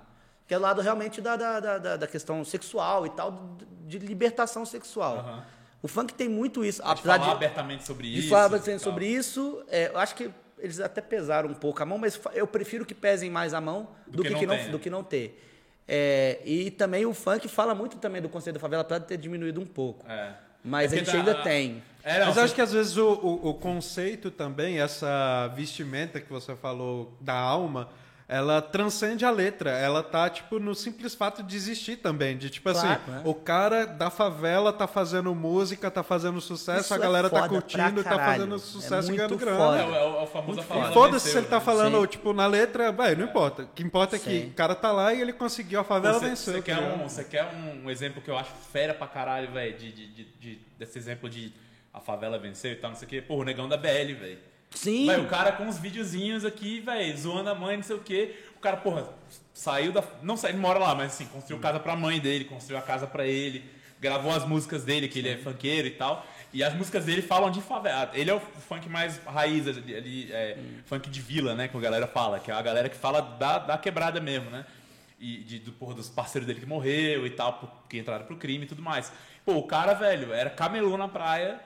Que é o lado realmente da, da, da, da- questão sexual e tal, de libertação sexual. Aham. O funk tem muito isso. De apesar falar de, abertamente sobre de isso. falar e bastante tal. sobre isso, é, eu acho que eles até pesaram um pouco a mão, mas eu prefiro que pesem mais a mão do, que, que não, tem, né? do que não ter. É, e também o funk fala muito também do conceito da favela, apesar de ter diminuído um pouco. É. Mas É a gente dá- ainda tem. É, não, Mas eu acho que às vezes o, o, o conceito também, essa vestimenta que você falou da alma, ela transcende a letra. Ela tá, tipo, no simples fato de existir também. De, tipo Claro, assim, né? o cara da favela tá fazendo música, tá fazendo sucesso, Isso a é galera tá foda curtindo, tá fazendo É sucesso e muito ganhando grana. É, o- é o- é o famoso E falando foda-se se ele tá né? falando, Sim. tipo, na letra, velho, não importa. O que importa é que o cara tá lá e ele conseguiu, a favela Você, venceu. você tá quer, ligado? um, você quer um, um exemplo que eu acho fera pra caralho, velho, de, de, de, de- desse exemplo de a favela venceu e tal, não sei o quê. Pô, o negão da BL, velho. Sim. Vai, o cara com uns videozinhos aqui, velho, zoando a mãe, não sei o quê. O cara, porra, saiu da. Não saiu, ele mora lá, mas assim, construiu casa pra mãe dele, construiu a casa pra ele, gravou as músicas dele, que ele é funkeiro e tal. E as músicas dele falam de favela. Ele é o funk mais raiz, ele é funk de vila, né? Que a galera fala, que é a galera que fala da, da quebrada mesmo, né? E de, do, porra, dos parceiros dele que morreu e tal, que entraram pro crime e tudo mais. Pô, o cara, velho, era camelô na praia,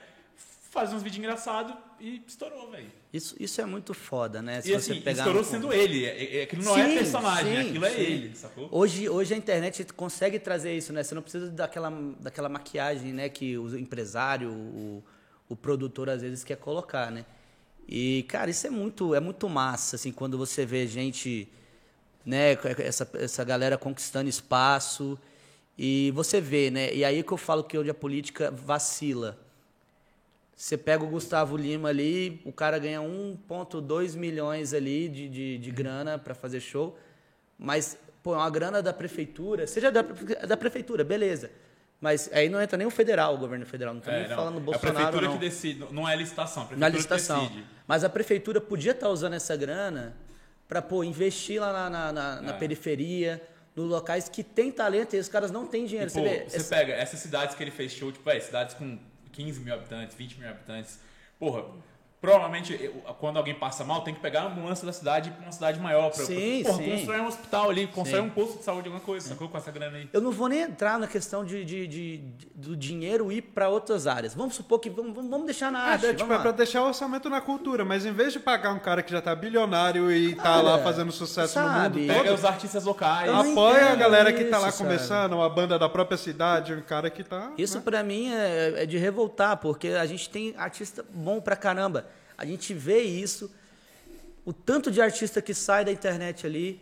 faz uns vídeos engraçados e estourou, velho. Isso, isso é muito foda, né? Se E você assim, pegar estourou no- sendo ele. É- é- Aquilo não é Sim, personagem, sim, aquilo é sim. ele, sacou? Hoje, hoje a internet consegue trazer isso, né? Você não precisa daquela, daquela maquiagem, né? Que o empresário, o, o produtor às vezes quer colocar, né? E, cara, isso é muito, é muito massa, assim, quando você vê gente, né? Essa, essa galera conquistando espaço e você vê, né? E aí que eu falo que onde a política vacila. Você pega o Gustavo Lima ali, o cara ganha 1,2 milhões ali de, de, de grana para fazer show, mas, pô, é uma grana da prefeitura, seja da, da prefeitura, beleza. Mas aí não entra nem o federal, o governo federal, não estou É, nem não, falando é a Bolsonaro, prefeitura não. que decide, não é licitação, a Na prefeitura licitação. que decide. Mas a prefeitura podia estar usando essa grana para pô, investir lá na, na, na- na É. periferia, nos locais que tem talento e os caras não têm dinheiro. E, pô, você vê, você essa- pega essas cidades que ele fez show, tipo, é, cidades com 15 mil habitantes, 20 mil habitantes. Porra, provavelmente quando alguém passa mal, tem que pegar a ambulância da cidade e ir pra uma cidade maior. Pra, Sim, porra, sim. constrói um hospital ali, constrói Sim. um posto de saúde, alguma coisa, sacou? Com essa grana aí. Eu não vou nem entrar na questão de, de- de- de- do dinheiro ir para outras áreas. Vamos supor que vamos, vamos- deixar na Ah, arte. é, tipo, vamos é pra deixar o orçamento na cultura, mas em vez de pagar um cara que já tá bilionário e tá lá fazendo sucesso no sabe, mundo Pega todo, os artistas locais. Apoia a galera que tá lá isso, começando, a banda da própria cidade, um cara que tá... Isso né? pra mim é, é de revoltar, porque a gente tem artista bom pra caramba. A gente vê isso, o tanto de artista que sai da internet ali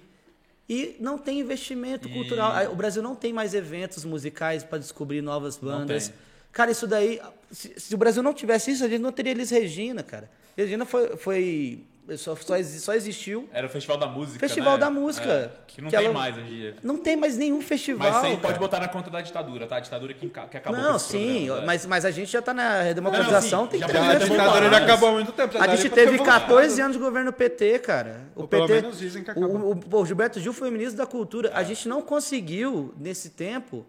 e não tem investimento E- cultural. O Brasil não tem mais eventos musicais para descobrir novas bandas. Cara, isso daí, se, se o Brasil não tivesse isso, a gente não teria Elis Regina, cara. Regina foi, foi só, só, só existiu. Era o Festival da Música. Festival né? da Música, É, que não que tem ela- mais hoje em dia. Não tem mais nenhum festival. Mas sem, pode botar na conta da ditadura, tá? A ditadura que, que acabou Não, sim, programas, é. mas, mas a gente já está na redemocratização, Não, não, sim, tem já três A ditadura já acabou há muito tempo. A gente teve voltado. 14 anos de governo PT, cara. O Ou pelo PT, menos dizem que o, acabou. o, o Gilberto Gil foi ministro da Cultura. A gente não conseguiu, nesse tempo,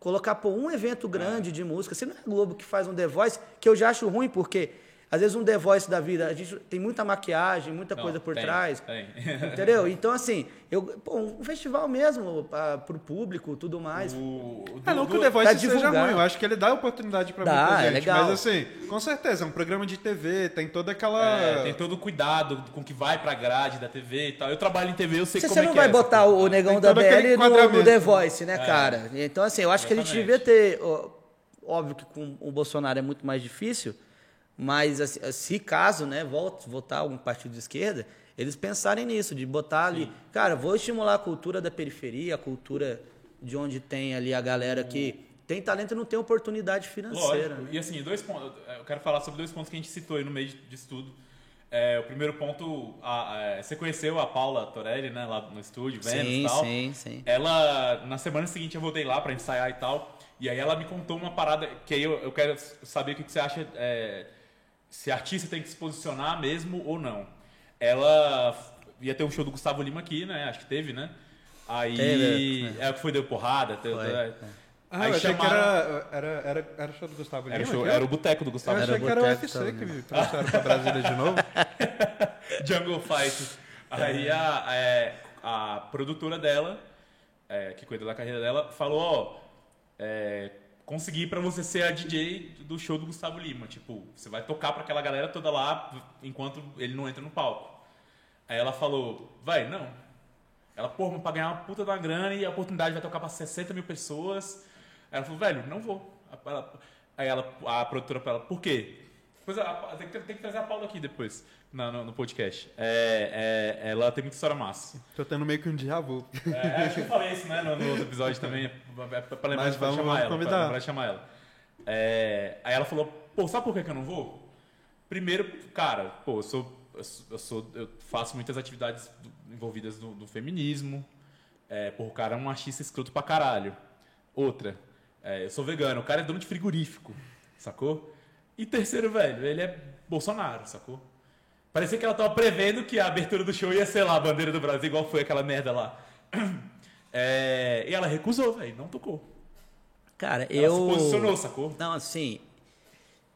colocar pô, um evento grande de música. Se não é a Globo que faz um The Voice, que eu já acho ruim, porque às vezes um The Voice da vida, a gente tem muita maquiagem, muita Não, coisa por tem, trás. tem. Entendeu? Então, assim, eu, pô, um festival mesmo, para o público tudo mais. O, É, não do- que o The Voice seja divulgar. ruim, eu acho que ele dá oportunidade pra Dá, muita é gente. legal. Mas assim, com certeza, é um programa de TV, tem toda aquela. É, tem todo o cuidado com que vai pra grade da TV e tal. Eu trabalho em TV, eu sei Você, como você é não que vai é, botar o, o negão da BL no, no. The Voice, né, É. cara? Então, assim, eu acho que a gente Exatamente. devia ter. ó, óbvio que com o Bolsonaro é muito mais difícil, mas assim, se caso, né, votar algum partido de esquerda, eles pensarem nisso, de botar ali. Cara, vou estimular a cultura da periferia, a cultura de onde tem ali a galera que tem talento e não tem oportunidade financeira. Lógico. né? E assim, dois pontos. Eu quero falar sobre dois pontos que a gente citou aí no meio disso tudo. É, o primeiro ponto, a- a- você conheceu a Paula Torelli, né, lá no estúdio, vendo Sim, e tal. sim, sim. Ela, na semana seguinte eu voltei lá pra ensaiar e tal, e aí ela me contou uma parada que aí eu, eu quero saber o que que você acha, é, se artista tem que se posicionar mesmo ou não. Ela ia ter um show do Gustavo Lima aqui, né, acho que teve, né? Aí, Teve, é o que foi, deu porrada, teve, Foi, é. Ah, Aí eu achei chamaram- que era, era, era, era show do Gustavo Era, o Lima. show, aqui, ó. era o boteco do Eu Gustavo achei Era que era o UFC que me trouxeram pra Brasília de novo. Jungle Fight. Aí a, é, a produtora dela, é, que cuida da carreira dela, falou, ó, é, consegui pra você ser a DJ do show do Gustavo Lima. Tipo, você vai tocar pra aquela galera toda lá enquanto ele não entra no palco. Aí ela falou, vai, não. Ela, pô, mas pra ganhar uma puta da grana e a oportunidade vai tocar pra 60 mil pessoas. Aí ela falou, velho, não vou. Ela- aí ela, a produtora falou, por quê? Depois, a- a- tem, que, tem que trazer a Paula aqui depois, na- no, no podcast. É, é, ela tem muita história massa. Tô tendo meio que um déjà vu. É, acho que eu falei isso, né, no, no outro episódio também, é pra, lembrar Mas de vamos- chamar vamos ela. convidar. Pra lembrar de chamar ela. É, aí ela falou, pô, sabe por que, que eu não vou? Primeiro, cara, pô, eu sou. Eu, sou- eu, faço muitas atividades envolvidas no, no feminismo. É, pô, o cara é um artista escroto pra caralho. Outra, é, eu sou vegano, o cara é dono de frigorífico, sacou? E terceiro, velho, ele é Bolsonaro, sacou? Parecia que ela tava prevendo que a abertura do show ia ser lá, a bandeira do Brasil, igual foi aquela merda lá. É, e ela recusou, velho, não tocou. Cara, Ela eu. se posicionou, sacou? Não, assim,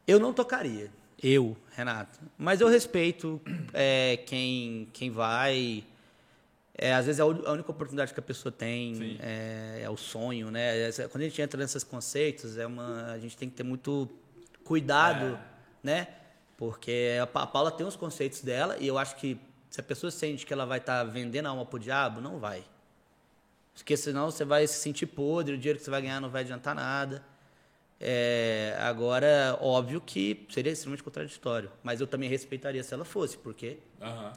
eu não tocaria. Eu, Renato. Mas eu respeito é, quem, quem vai. É, às vezes é a única oportunidade que a pessoa tem, é, é o sonho, né? Essa- Quando a gente entra nesses conceitos, é uma, a gente tem que ter muito cuidado né? Porque a Pa- a Paula tem os conceitos dela e eu acho que se a pessoa sente que ela vai estar vendendo a alma pro diabo, não vai. Porque senão você vai se sentir podre, o dinheiro que você vai ganhar não vai adiantar nada. É, agora, óbvio que seria extremamente contraditório, mas eu também respeitaria se ela fosse, porque,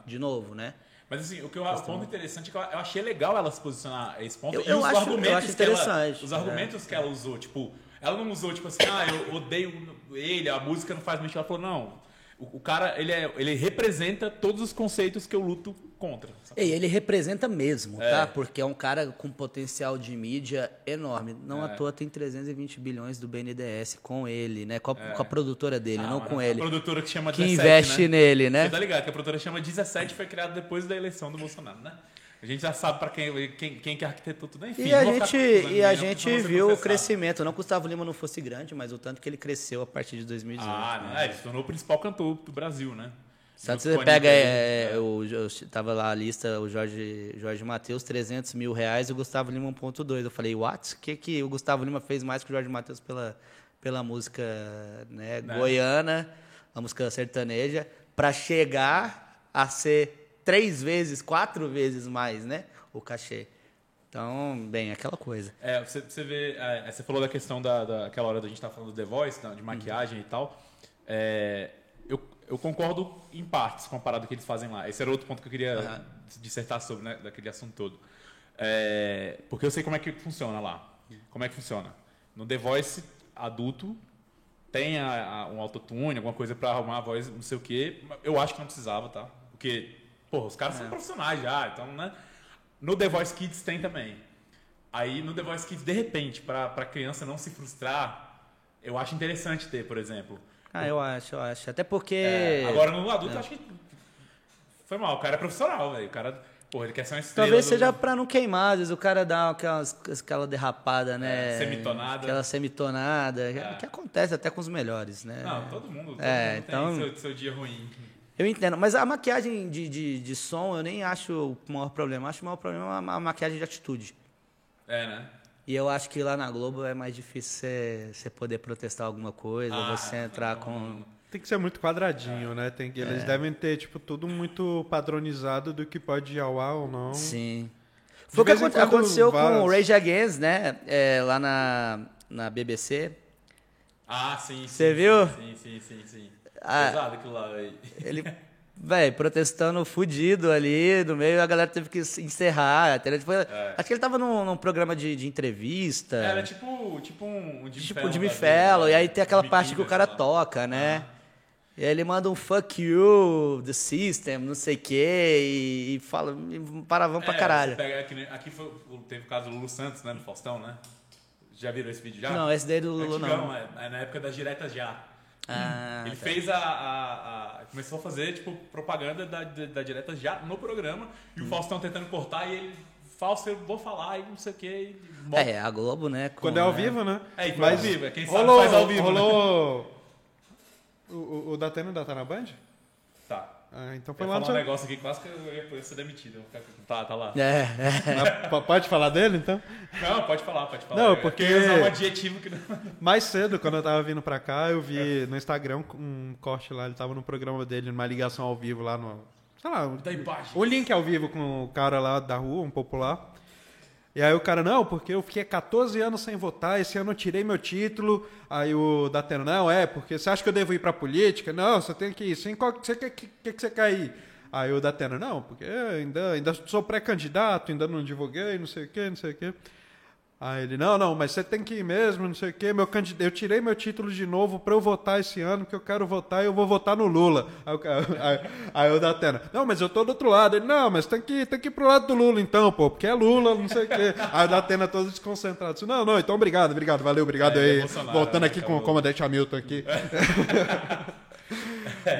de novo, né? Mas assim, o que eu, o ponto interessante é que eu achei legal ela se posicionar a esse ponto. Eu- e eu os acho- eu argumentos acho que ela, interessante, os é. argumentos que ela usou, tipo, ela não usou tipo assim, ah, eu odeio ele, a música não faz mexer. Ela falou, não. O, o cara, ele, é, ele representa todos os conceitos que eu luto contra. E ele representa mesmo, É. tá? Porque é um cara com potencial de mídia enorme. Não É. à toa tem 320 bilhões do BNDES com ele, né? Com a, com a produtora dele, Ah, não com a ele. produtora que chama Que 17, investe né? nele, né? Você tá ligado que a produtora chama 17 foi criada depois da eleição do Bolsonaro, né? A gente já sabe pra quem, quem, quem que arquitetou tudo, enfim. E a gente, e a gente viu o crescimento. Não que o Gustavo Lima não fosse grande, mas o tanto que ele cresceu a partir de 2018. Ah, né? é, ele se tornou o principal cantor do Brasil, né? Junto você pega, é, né? o, eu tava lá a lista, o Jorge, Jorge Matheus, 300 mil reais, e o Gustavo Lima 1.2. Eu falei, what? O que, que o Gustavo Lima fez mais que o Jorge Matheus pela, pela música né, Né? goiana, a música sertaneja, para chegar a ser três vezes, quatro vezes mais, né? O cachê. Então, bem, aquela coisa. É, você, você vê, é, você falou da questão da, daquela hora da gente estar falando do The Voice, de maquiagem e tal. É, eu, concordo em partes com a parada que eles fazem lá. Esse era outro ponto que eu queria Aham. dissertar sobre, né, daquele assunto todo. É, porque eu sei como é que funciona lá. Como é que funciona? No The Voice adulto tem a- a- um autotune, alguma coisa pra arrumar a voz, não sei o quê. Eu acho que não precisava, tá? Porque, porra, os caras É. são profissionais já, então, né? No The Voice Kids tem também. Aí no The Voice Kids, de repente, pra criança não se frustrar, eu acho interessante ter, por exemplo. Ah, eu acho, eu acho. Até porque. É, agora no adulto, eu acho que. Foi mal, o cara é profissional, velho. O cara, porra, ele quer ser uma estrela. Talvez do- seja pra não queimar, às vezes o cara dá aquelas, aquela derrapada, né? É, semitonada. Aquela semitonada, É. que acontece até com os melhores, né? Não, todo mundo, todo É, mundo então- tem seu, seu dia ruim. Eu entendo, mas a maquiagem de, de, de som eu nem acho o maior problema. Acho que o maior problema é a ma- maquiagem de atitude. É, né? E eu acho que lá na Globo é mais difícil você, poder protestar alguma coisa, Ah, você entrar não, com. Tem que ser muito quadradinho, né? Tem que, É. Eles devem ter, tipo, tudo muito padronizado do que pode ir ao ar ou não. Sim. Foi o que aconte- aconteceu com o várias- Rage Against, né? É, lá na, na BBC. Ah, sim. sim, Você viu? Sim, sim, sim, sim. Ah. Pesado aquilo lá, velho. Ele, velho, protestando fudido ali no meio, a galera teve que encerrar. entendeu? Tipo, Acho que ele tava num, num programa de, de entrevista. Era tipo, tipo um, um Jimmy tipo Jimmy da vida, Fallon, né? e aí tem aquela Jimmy parte que o cara lá. toca, né? Ah. E aí ele manda um fuck you, the system, não sei o quê, e, e fala, paravão pra É, caralho. você pega aqui, aqui foi, teve o caso do Lulu Santos, né, no Faustão, né? Já viram esse vídeo já? Não, esse daí do Lulu Antigão, não. É, é na época das diretas já. Ah, Ele tá. fez a, a- a- Começou a fazer, tipo, propaganda da, da, direta já no programa. E Hum. o Faustão tentando cortar e ele. Falso, eu vou falar e não sei o quê. e bota- É, a Globo, né? com, Quando é ao né? vivo, né? É, e foi Mas ao vivo, é quem sabe rolou, faz ao vivo, né? Rolou... O, o, o Datena ainda tá na Band? Ah, então Eu foi ia lá falar no um negócio aqui, quase que eu ia eu ia ser demitido. Eu Tá, tá lá. É, é. P- Pode falar dele, então? Não, pode falar, pode falar. Não, Eu porque- queria usar um adjetivo que não. Mais cedo, quando eu tava vindo pra cá, eu vi no Instagram um corte lá, ele tava no programa dele, numa ligação ao vivo lá no... Sei lá, Da imagem. o link ao vivo com o cara lá da rua, um popular. E aí o cara, não, porque eu fiquei 14 anos sem votar, esse ano eu tirei meu título. Aí o Datena, não, é, porque você acha que eu devo ir pra política? Não, você tem que ir. Sim, qual que que, que, que você quer ir? Aí o Datena, não, porque ainda, ainda sou pré-candidato, ainda não divulguei, não sei o quê, não sei o quê. Aí ele, não, não, mas você tem que ir mesmo, não sei o quê. Meu candid... Eu tirei meu título de novo pra eu votar esse ano, porque eu quero votar e eu vou votar no Lula. Aí o, aí, aí o Datena, não, mas eu tô do outro lado. Ele, não, mas tem que, tem que ir pro lado do Lula então, pô, porque é Lula, não sei o quê. Aí o Datena todo desconcentrado. Disse, não, não, então obrigado, obrigado, valeu, obrigado É, é aí. Bolsonaro, Voltando né, aqui com acabou. o comandante Hamilton aqui.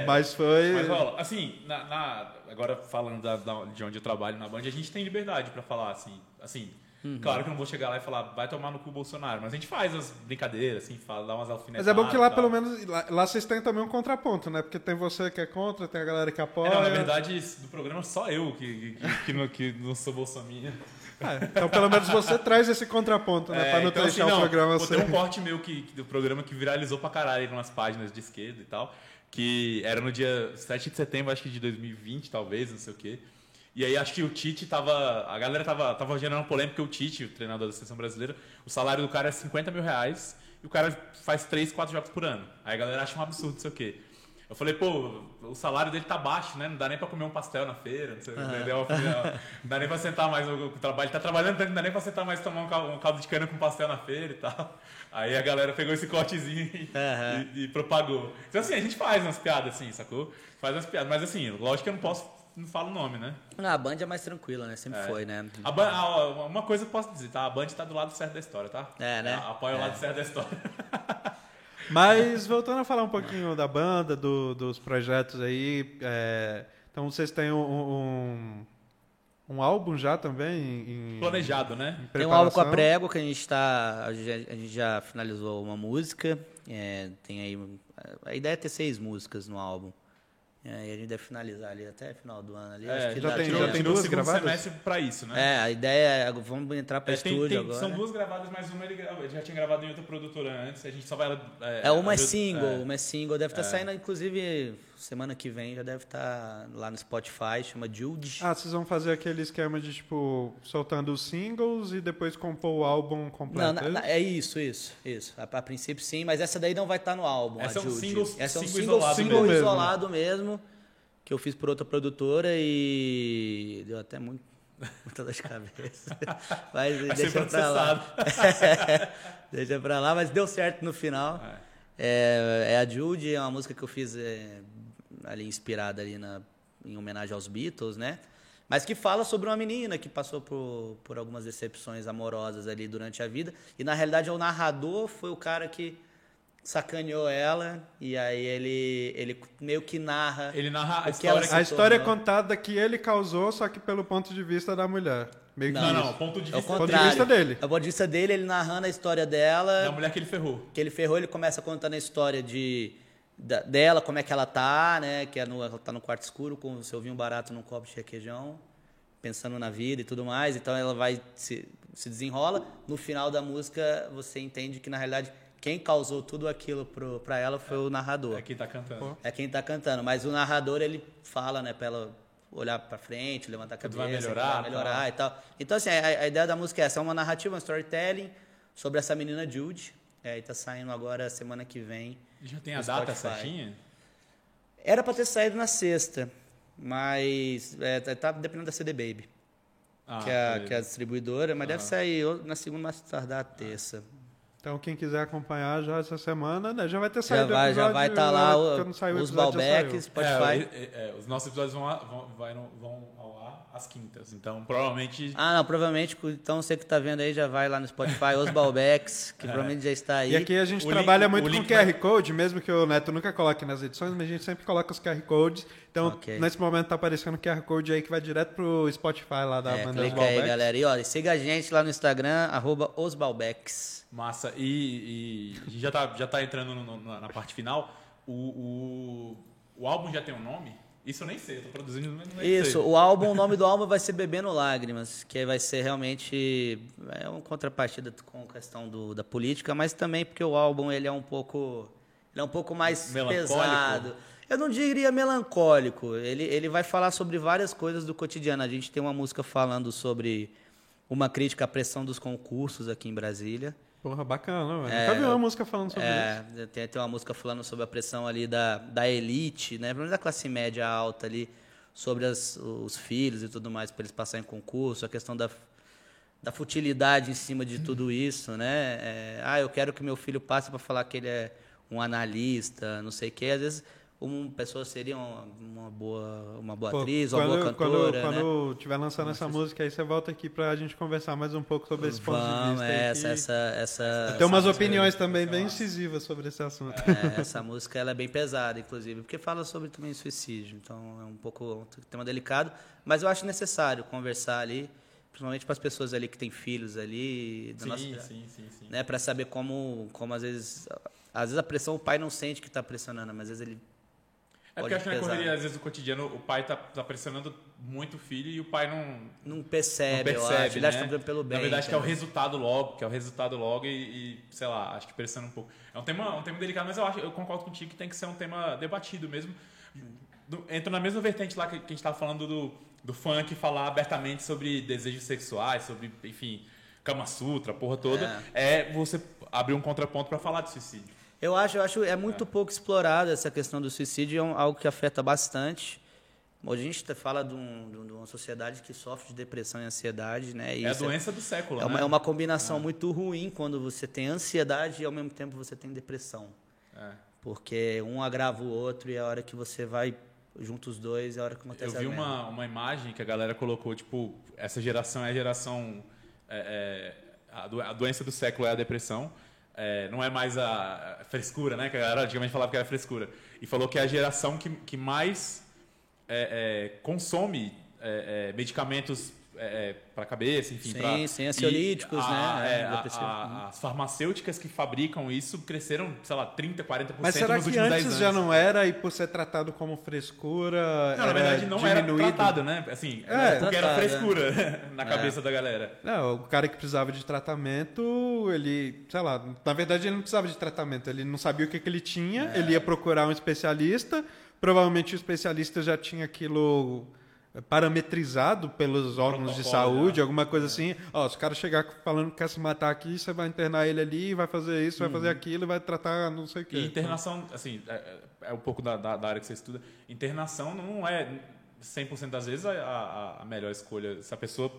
mas foi... Mas rola, assim, na, na- agora falando da- da- de onde eu trabalho na Band, a gente tem liberdade pra falar, assim, assim. Uhum. Claro que eu não vou chegar lá e falar, vai tomar no cu Bolsonaro, mas a gente faz as brincadeiras, assim, fala, dá umas alfinetadas. Mas é bom que lá, pelo menos, lá, lá vocês têm também um contraponto, né? Porque tem você que é contra, tem a galera que apoia. É, não, na verdade, do programa só eu que, que, que, não, que não sou bolsominha. É, então, pelo menos você traz esse contraponto, né? É, pra não então, deixar assim, o programa ser. Tem um corte meu que, do programa que viralizou pra caralho em umas páginas de esquerda e tal. que era no dia 7 de setembro, acho que de 2020, talvez, não sei o quê. E aí acho que o Tite tava. A galera tava, tava gerando polêmica, o Tite, o treinador da seleção brasileira, o salário do cara é 50 mil reais e o cara faz 3, 4 jogos por ano. Aí a galera acha um absurdo, não sei o quê. Eu falei, pô, o salário dele tá baixo, né? Não dá nem pra comer um pastel na feira, não sei, uhum. entendeu? Não dá nem pra sentar mais o trabalho. Tá trabalhando tanto, não dá nem pra sentar mais tomar um caldo, um caldo de cana com pastel na feira e tal. Aí a galera pegou esse cortezinho e, uhum. e, e, propagou. Então, assim, a gente faz umas piadas assim, sacou? Faz umas piadas. Mas, assim, lógico que eu não posso não falo o nome, né? Não, a Band é mais tranquila, né? Sempre é. foi, né? A Band, a, uma coisa eu posso dizer, tá? A Band tá do lado certo da história, tá? É, né? Apoia é. o lado certo da história. Mas voltando a falar um pouquinho da banda, do, dos projetos aí, é, então vocês têm um, um, um, álbum já também? Em, Planejado, né? Tem um álbum com a Prego que a gente está, a gente já finalizou uma música, é, tem aí, a ideia é ter seis músicas no álbum. É, e a gente deve finalizar ali até final do ano. Ali. É, Acho que já, tem, já tem duas gravadas? semestre para isso, né? É, a ideia é, vamos entrar para é, estúdio tem, agora. São duas gravadas, mas uma ele, ele, já tinha gravado em outra produtora antes, a gente só vai... É, é uma é single, é. uma é single, deve estar tá é. saindo, inclusive, semana que vem já deve estar tá lá no Spotify, chama Jude. Ah, vocês vão fazer aquele esquema de, tipo, soltando os singles e depois compor o álbum completo? Não, não é isso, isso, isso. A, a, princípio sim, mas essa daí não vai estar tá no álbum, essa a é um Jude. Single, essa é um single, isolado, single mesmo. isolado mesmo que eu fiz por outra produtora e deu até muito, muita dor de cabeça. mas Vai deixa pra lá. deixa pra lá, mas deu certo no final. É, é, é a Jude, é uma música que eu fiz é, ali inspirada ali na, em homenagem aos Beatles, né? Mas que fala sobre uma menina que passou por, por algumas decepções amorosas ali durante a vida. E na realidade o narrador foi o cara que sacaneou ela e aí ele, ele meio que narra. Ele narra a história. A história é contada que ele causou, só que pelo ponto de vista da mulher. Meio não, não, ponto de vista, é ponto de vista dele. É o ponto de vista dele, ele narrando a história dela. Da mulher que ele ferrou. Que ele ferrou, ele começa contando a história de da, dela, como é que ela tá, né? Que é no, ela tá no quarto escuro com o seu vinho barato num copo de requeijão, pensando na vida e tudo mais. Então ela vai se, se desenrola. No final da música, você entende que na realidade quem causou tudo aquilo para ela foi é, o narrador. É quem está cantando. É quem está cantando. Mas o narrador, ele fala, né, para ela olhar para frente, levantar a cabeça, vai melhorar, vai melhorar tá. e tal. Então, assim, a, a, ideia da música é essa, é uma narrativa, um storytelling sobre essa menina Jude. É, e tá saindo agora semana que vem. Já tem a data certinha? Era para ter saído na sexta, mas é, tá, tá dependendo da CD Baby. Ah, que, é, que é a distribuidora, mas ah. deve sair na segunda, mais tardar a terça. Então, quem quiser acompanhar já essa semana, né, já vai ter saído já vai, episódio, Já vai estar tá lá o, os Balbecs, Spotify. É, é, é, os nossos episódios vão, vão, vão ao ar às quintas. Então, provavelmente... Ah, não, provavelmente. Então, você que está vendo aí já vai lá no Spotify, os Balbecs, que é. provavelmente já está aí. E aqui a gente o trabalha link, muito com QR vai... Code, mesmo que o Neto nunca coloque nas edições, mas a gente sempre coloca os QR Codes. Então, okay. nesse momento está aparecendo o QR Code aí que vai direto pro Spotify lá da é, banda clica aí, galera. E, ó, siga a gente lá no Instagram, arroba Massa. E, e, a gente já está já tá entrando no, no, na parte final. O, o, o álbum já tem um nome? Isso eu nem sei, eu tô produzindo, mas não Isso, sei. o álbum, o nome do álbum vai ser Bebendo Lágrimas, que vai ser realmente é uma contrapartida com a questão do, da política, mas também porque o álbum ele é um pouco ele é um pouco mais pesado. Eu não diria melancólico. Ele, ele vai falar sobre várias coisas do cotidiano. A gente tem uma música falando sobre uma crítica à pressão dos concursos aqui em Brasília. Porra, bacana, velho. É, Nunca vi uma música falando sobre é, isso. Tem, tem uma música falando sobre a pressão ali da, da elite, né? Pelo menos da classe média alta ali, sobre as, os filhos e tudo mais, para eles passarem em concurso, a questão da, da futilidade em cima de tudo isso, né? É, ah, eu quero que meu filho passe para falar que ele é um analista, não sei o quê. Às vezes uma pessoa seria uma, uma boa, uma boa Pô, atriz, quando, uma boa cantora. Quando, né? quando tiver lançando essa música, aí você volta aqui para a gente conversar mais um pouco sobre esse Vamos, ponto de vista. É, essa, essa, essa, Tem umas opiniões também bem incisivas sobre esse assunto. É, essa música ela é bem pesada, inclusive, porque fala sobre também suicídio. Então é um pouco um tema delicado, mas eu acho necessário conversar ali principalmente para as pessoas ali que têm filhos ali, sim, nossa, sim, sim, sim. né, para saber como, como às vezes, às vezes a pressão o pai não sente que está pressionando, mas às vezes ele é porque acho que na correria, às vezes, o cotidiano, o pai tá, tá pressionando muito filho e o pai não, Não percebe, não percebe, acho. Ele acha né? que tá pelo bem. Na verdade, que é o resultado logo, que é o resultado logo e, e, sei lá, acho que pensando um pouco. É um tema, um tema delicado, mas eu acho, eu concordo contigo que tem que ser um tema debatido mesmo. Do- entra na mesma vertente lá que, que a gente estava falando do, do funk falar abertamente sobre desejos sexuais, sobre, enfim, Kama Sutra, porra toda. É, você abrir um contraponto para falar de suicídio. Eu acho, eu acho é muito pouco explorado essa questão do suicídio, é algo que afeta bastante. Hoje a gente tá- fala de, um- de um- uma sociedade que sofre de depressão e ansiedade, né? E é a isso doença do século, é uma, né? é uma combinação muito ruim quando você tem ansiedade e ao mesmo tempo você tem depressão. É. Porque um agrava o outro e a hora que você vai junto os dois é a hora que Eu acontece a vi uma, uma imagem que a galera colocou, tipo, essa geração é a geração. é, é, a doença do século é a depressão. É, não é mais a, frescura, né? Que a galera antigamente falava que era frescura. E falou que é a geração que, que mais é, é, consome é, é, medicamentos para a cabeça, enfim. Sim, pra- sim, e ansiolíticos, a- né? é, a- Depressivo. a- as farmacêuticas que fabricam isso cresceram, sei lá, 30%, 40% Mas será nos que últimos 10 antes anos. já não era e por ser tratado como frescura. Não, na era verdade não era diminuído? tratado, né? Assim, É. porque era Tratado, frescura na cabeça da galera. Não, o cara que precisava de tratamento, ele, sei lá, na verdade ele não precisava de tratamento, ele não sabia o que, que ele tinha, ele ia procurar um especialista, provavelmente o especialista já tinha aquilo parametrizado pelos órgãos de saúde, já. alguma coisa assim. Ó, se o cara chegar falando que quer se matar aqui, você vai internar ele ali, vai fazer isso, vai fazer aquilo, vai tratar não sei o quê. E internação, assim, é, é um pouco da, da, da área que você estuda. Internação não é 100% das vezes a, a, a melhor escolha. Se a pessoa.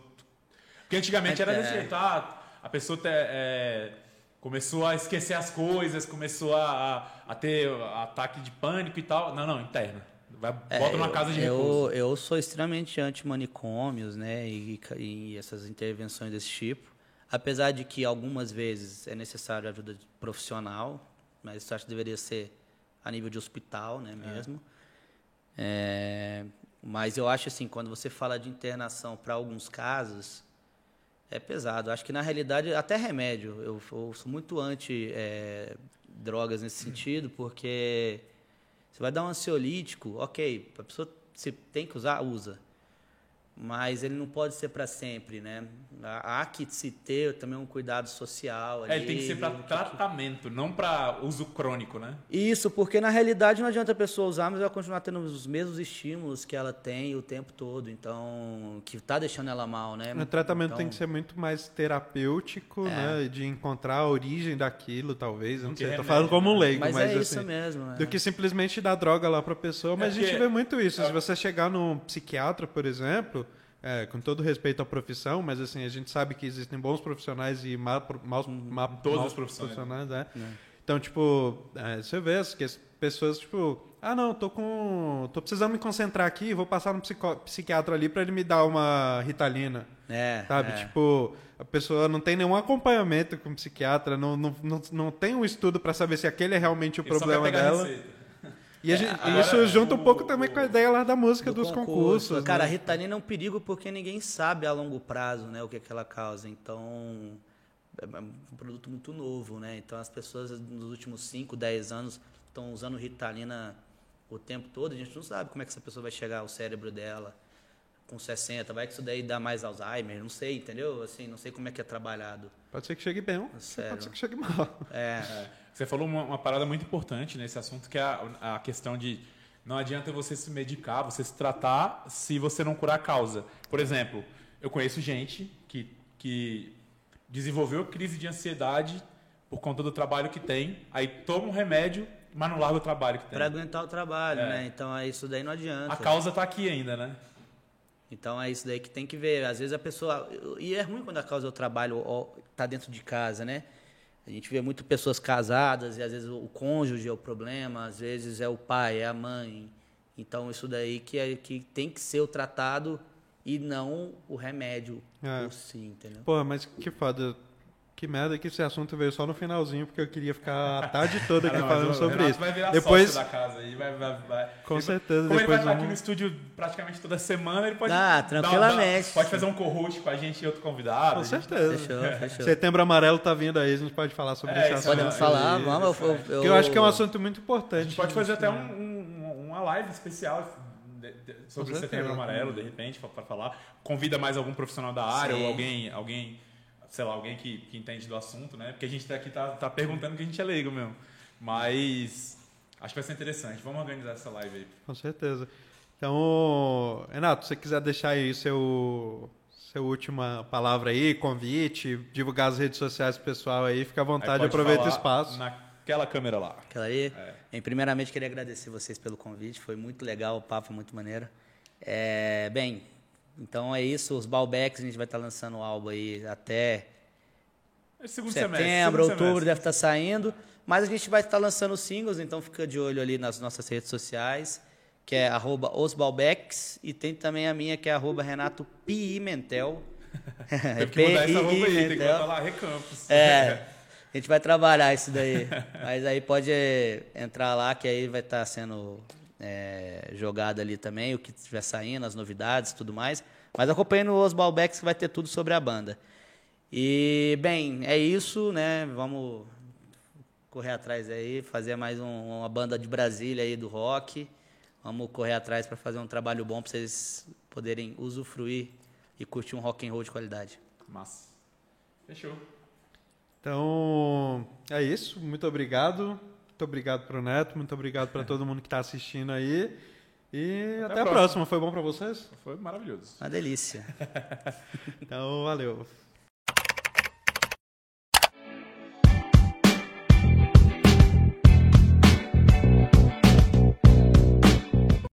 Porque antigamente era desse É. jeito, ah, a pessoa te- é, começou a esquecer as coisas, começou a, a, a ter ataque de pânico e tal. Não, não, interna. Vai, É, bota numa casa de eu, repouso. Eu sou extremamente anti-manicômios, né? E, e essas intervenções desse tipo. Apesar de que algumas vezes é necessário ajuda profissional, mas isso acho que deveria ser a nível de hospital, né? Mesmo. É, mas eu acho assim, quando você fala de internação para alguns casos, é pesado. Acho que na realidade, até remédio, eu, eu sou muito anti é, drogas nesse sentido, porque você vai dar um ansiolítico, ok, a pessoa se tem que usar, usa. Mas ele não pode ser para sempre, né? Há que se ter também um cuidado social. É, Ali, ele tem que ser para que- tratamento, não para uso crônico, né? Isso, porque na realidade não adianta a pessoa usar, mas ela continuar tendo os mesmos estímulos que ela tem o tempo todo. Então, que tá deixando ela mal, né? O tratamento Então, tem que ser muito mais terapêutico, É. né? De encontrar a origem daquilo, talvez. Eu não sei, tô remédio, falando como um né? leigo, Mas, mas, é isso assim. mesmo. né? Do que simplesmente dar droga lá pra pessoa. Mas a gente vê muito isso. Se você chegar num psiquiatra, por exemplo, é, com todo respeito à profissão, mas assim, a gente sabe que existem bons profissionais e ma- maus, ma- Todas maus as profissões, profissionais, né? Então, tipo, é, você vê as que as pessoas, tipo, ah, não, tô com. tô precisando me concentrar aqui, vou passar no psico- psiquiatra ali pra ele me dar uma ritalina. É, Sabe? é. Tipo, a pessoa não tem nenhum acompanhamento com o psiquiatra, não, não, não, não tem um estudo pra saber se aquele é realmente o Ele problema dela. receita. E a gente- agora, isso junta um pouco também com a ideia lá da música do dos concurso. concursos. Cara, a né? Ritalina é um perigo porque ninguém sabe a longo prazo, né, o que, que ela causa. Então, é um produto muito novo, né? Então, as pessoas nos últimos 5, 10 anos estão usando Ritalina o tempo todo. A gente não sabe como é que essa pessoa vai chegar ao cérebro dela com 60. Vai que isso daí dá mais Alzheimer, não sei, entendeu? Assim, não sei como é que é trabalhado. Pode ser que chegue bem, Sério. pode ser que chegue mal. É, É. Você falou uma, uma parada muito importante nesse assunto, que é a, a questão de não adianta você se medicar, você se tratar se você não curar a causa. Por exemplo, eu conheço gente que, que desenvolveu crise de ansiedade por conta do trabalho que tem, aí toma um remédio, mas não larga o trabalho que tem. para aguentar o trabalho, É. né? Então, é isso daí não adianta. A causa tá aqui ainda, né? Então é isso daí que tem que ver. Às vezes a pessoa. E é ruim quando a causa do trabalho está dentro de casa, né? A gente vê muito pessoas casadas e às vezes o cônjuge é o problema, às vezes é o pai, é a mãe. Então isso daí que, é, que tem que ser o tratado e não o remédio É. por si, entendeu? Pô, mas que foda. Que merda que esse assunto veio só no finalzinho, porque eu queria ficar a tarde toda aqui falando sobre isso. vai virar Depois, da casa aí, vai, vai, vai. Com Ele- certeza, Como ele vai depois estar aqui vamos- no estúdio praticamente toda semana, ele pode. Ah, dar- tranquilamente. dar- pode fazer um co-host com a gente e outro convidado. com a gente- certeza. Fechou, fechou. Setembro Amarelo tá vindo aí, a gente pode falar sobre É, esse isso assunto. Podemos falar, é, vamos. Eu, eu, Que eu acho que é um assunto muito importante. A gente pode fazer até um- um- uma live especial de, de, sobre o Setembro Amarelo, de repente, para falar. Convida mais algum profissional da área Sim. ou alguém, alguém, sei lá, alguém que, que entende do assunto, né? Porque a gente tá aqui tá, tá perguntando que a gente é leigo mesmo. Mas acho que vai ser interessante. Vamos organizar essa live aí. Com certeza. Então, Renato, se você quiser deixar aí seu, seu última palavra aí, convite, divulgar as redes sociais pro pessoal aí, fica à vontade, aproveita o espaço. Naquela câmera lá. Aquela aí. É. Bem, primeiramente, queria agradecer vocês pelo convite, foi muito legal, o papo foi muito maneiro. É, bem, então é isso, os Balbecks, a gente vai estar lançando o álbum aí até setembro, semestre, outubro semestre. deve estar saindo. Mas a gente vai estar lançando singles, então fica de olho ali nas nossas redes sociais, que é arroba osbalbex, e tem também a minha, que é arroba Renato Pimentel. tem que mudar essa arroba aí, tem que botar lá Recampos. É, a gente vai trabalhar isso daí. Mas aí pode entrar lá, que aí vai estar sendo é, jogado ali também, o que estiver saindo, as novidades tudo mais. Mas acompanhe no Osbalbex que vai ter tudo sobre a banda. E, bem, é isso, né? Vamos correr atrás aí, fazer mais um, uma banda de Brasília aí do rock. Vamos correr atrás para fazer um trabalho bom para vocês poderem usufruir e curtir um rock and roll de qualidade. Massa. Fechou. Então, é isso. Muito obrigado. Muito obrigado para o Neto, muito obrigado para todo mundo que está assistindo aí. E até, até a próxima. próxima. Foi bom para vocês? Foi maravilhoso. Uma delícia. então, valeu.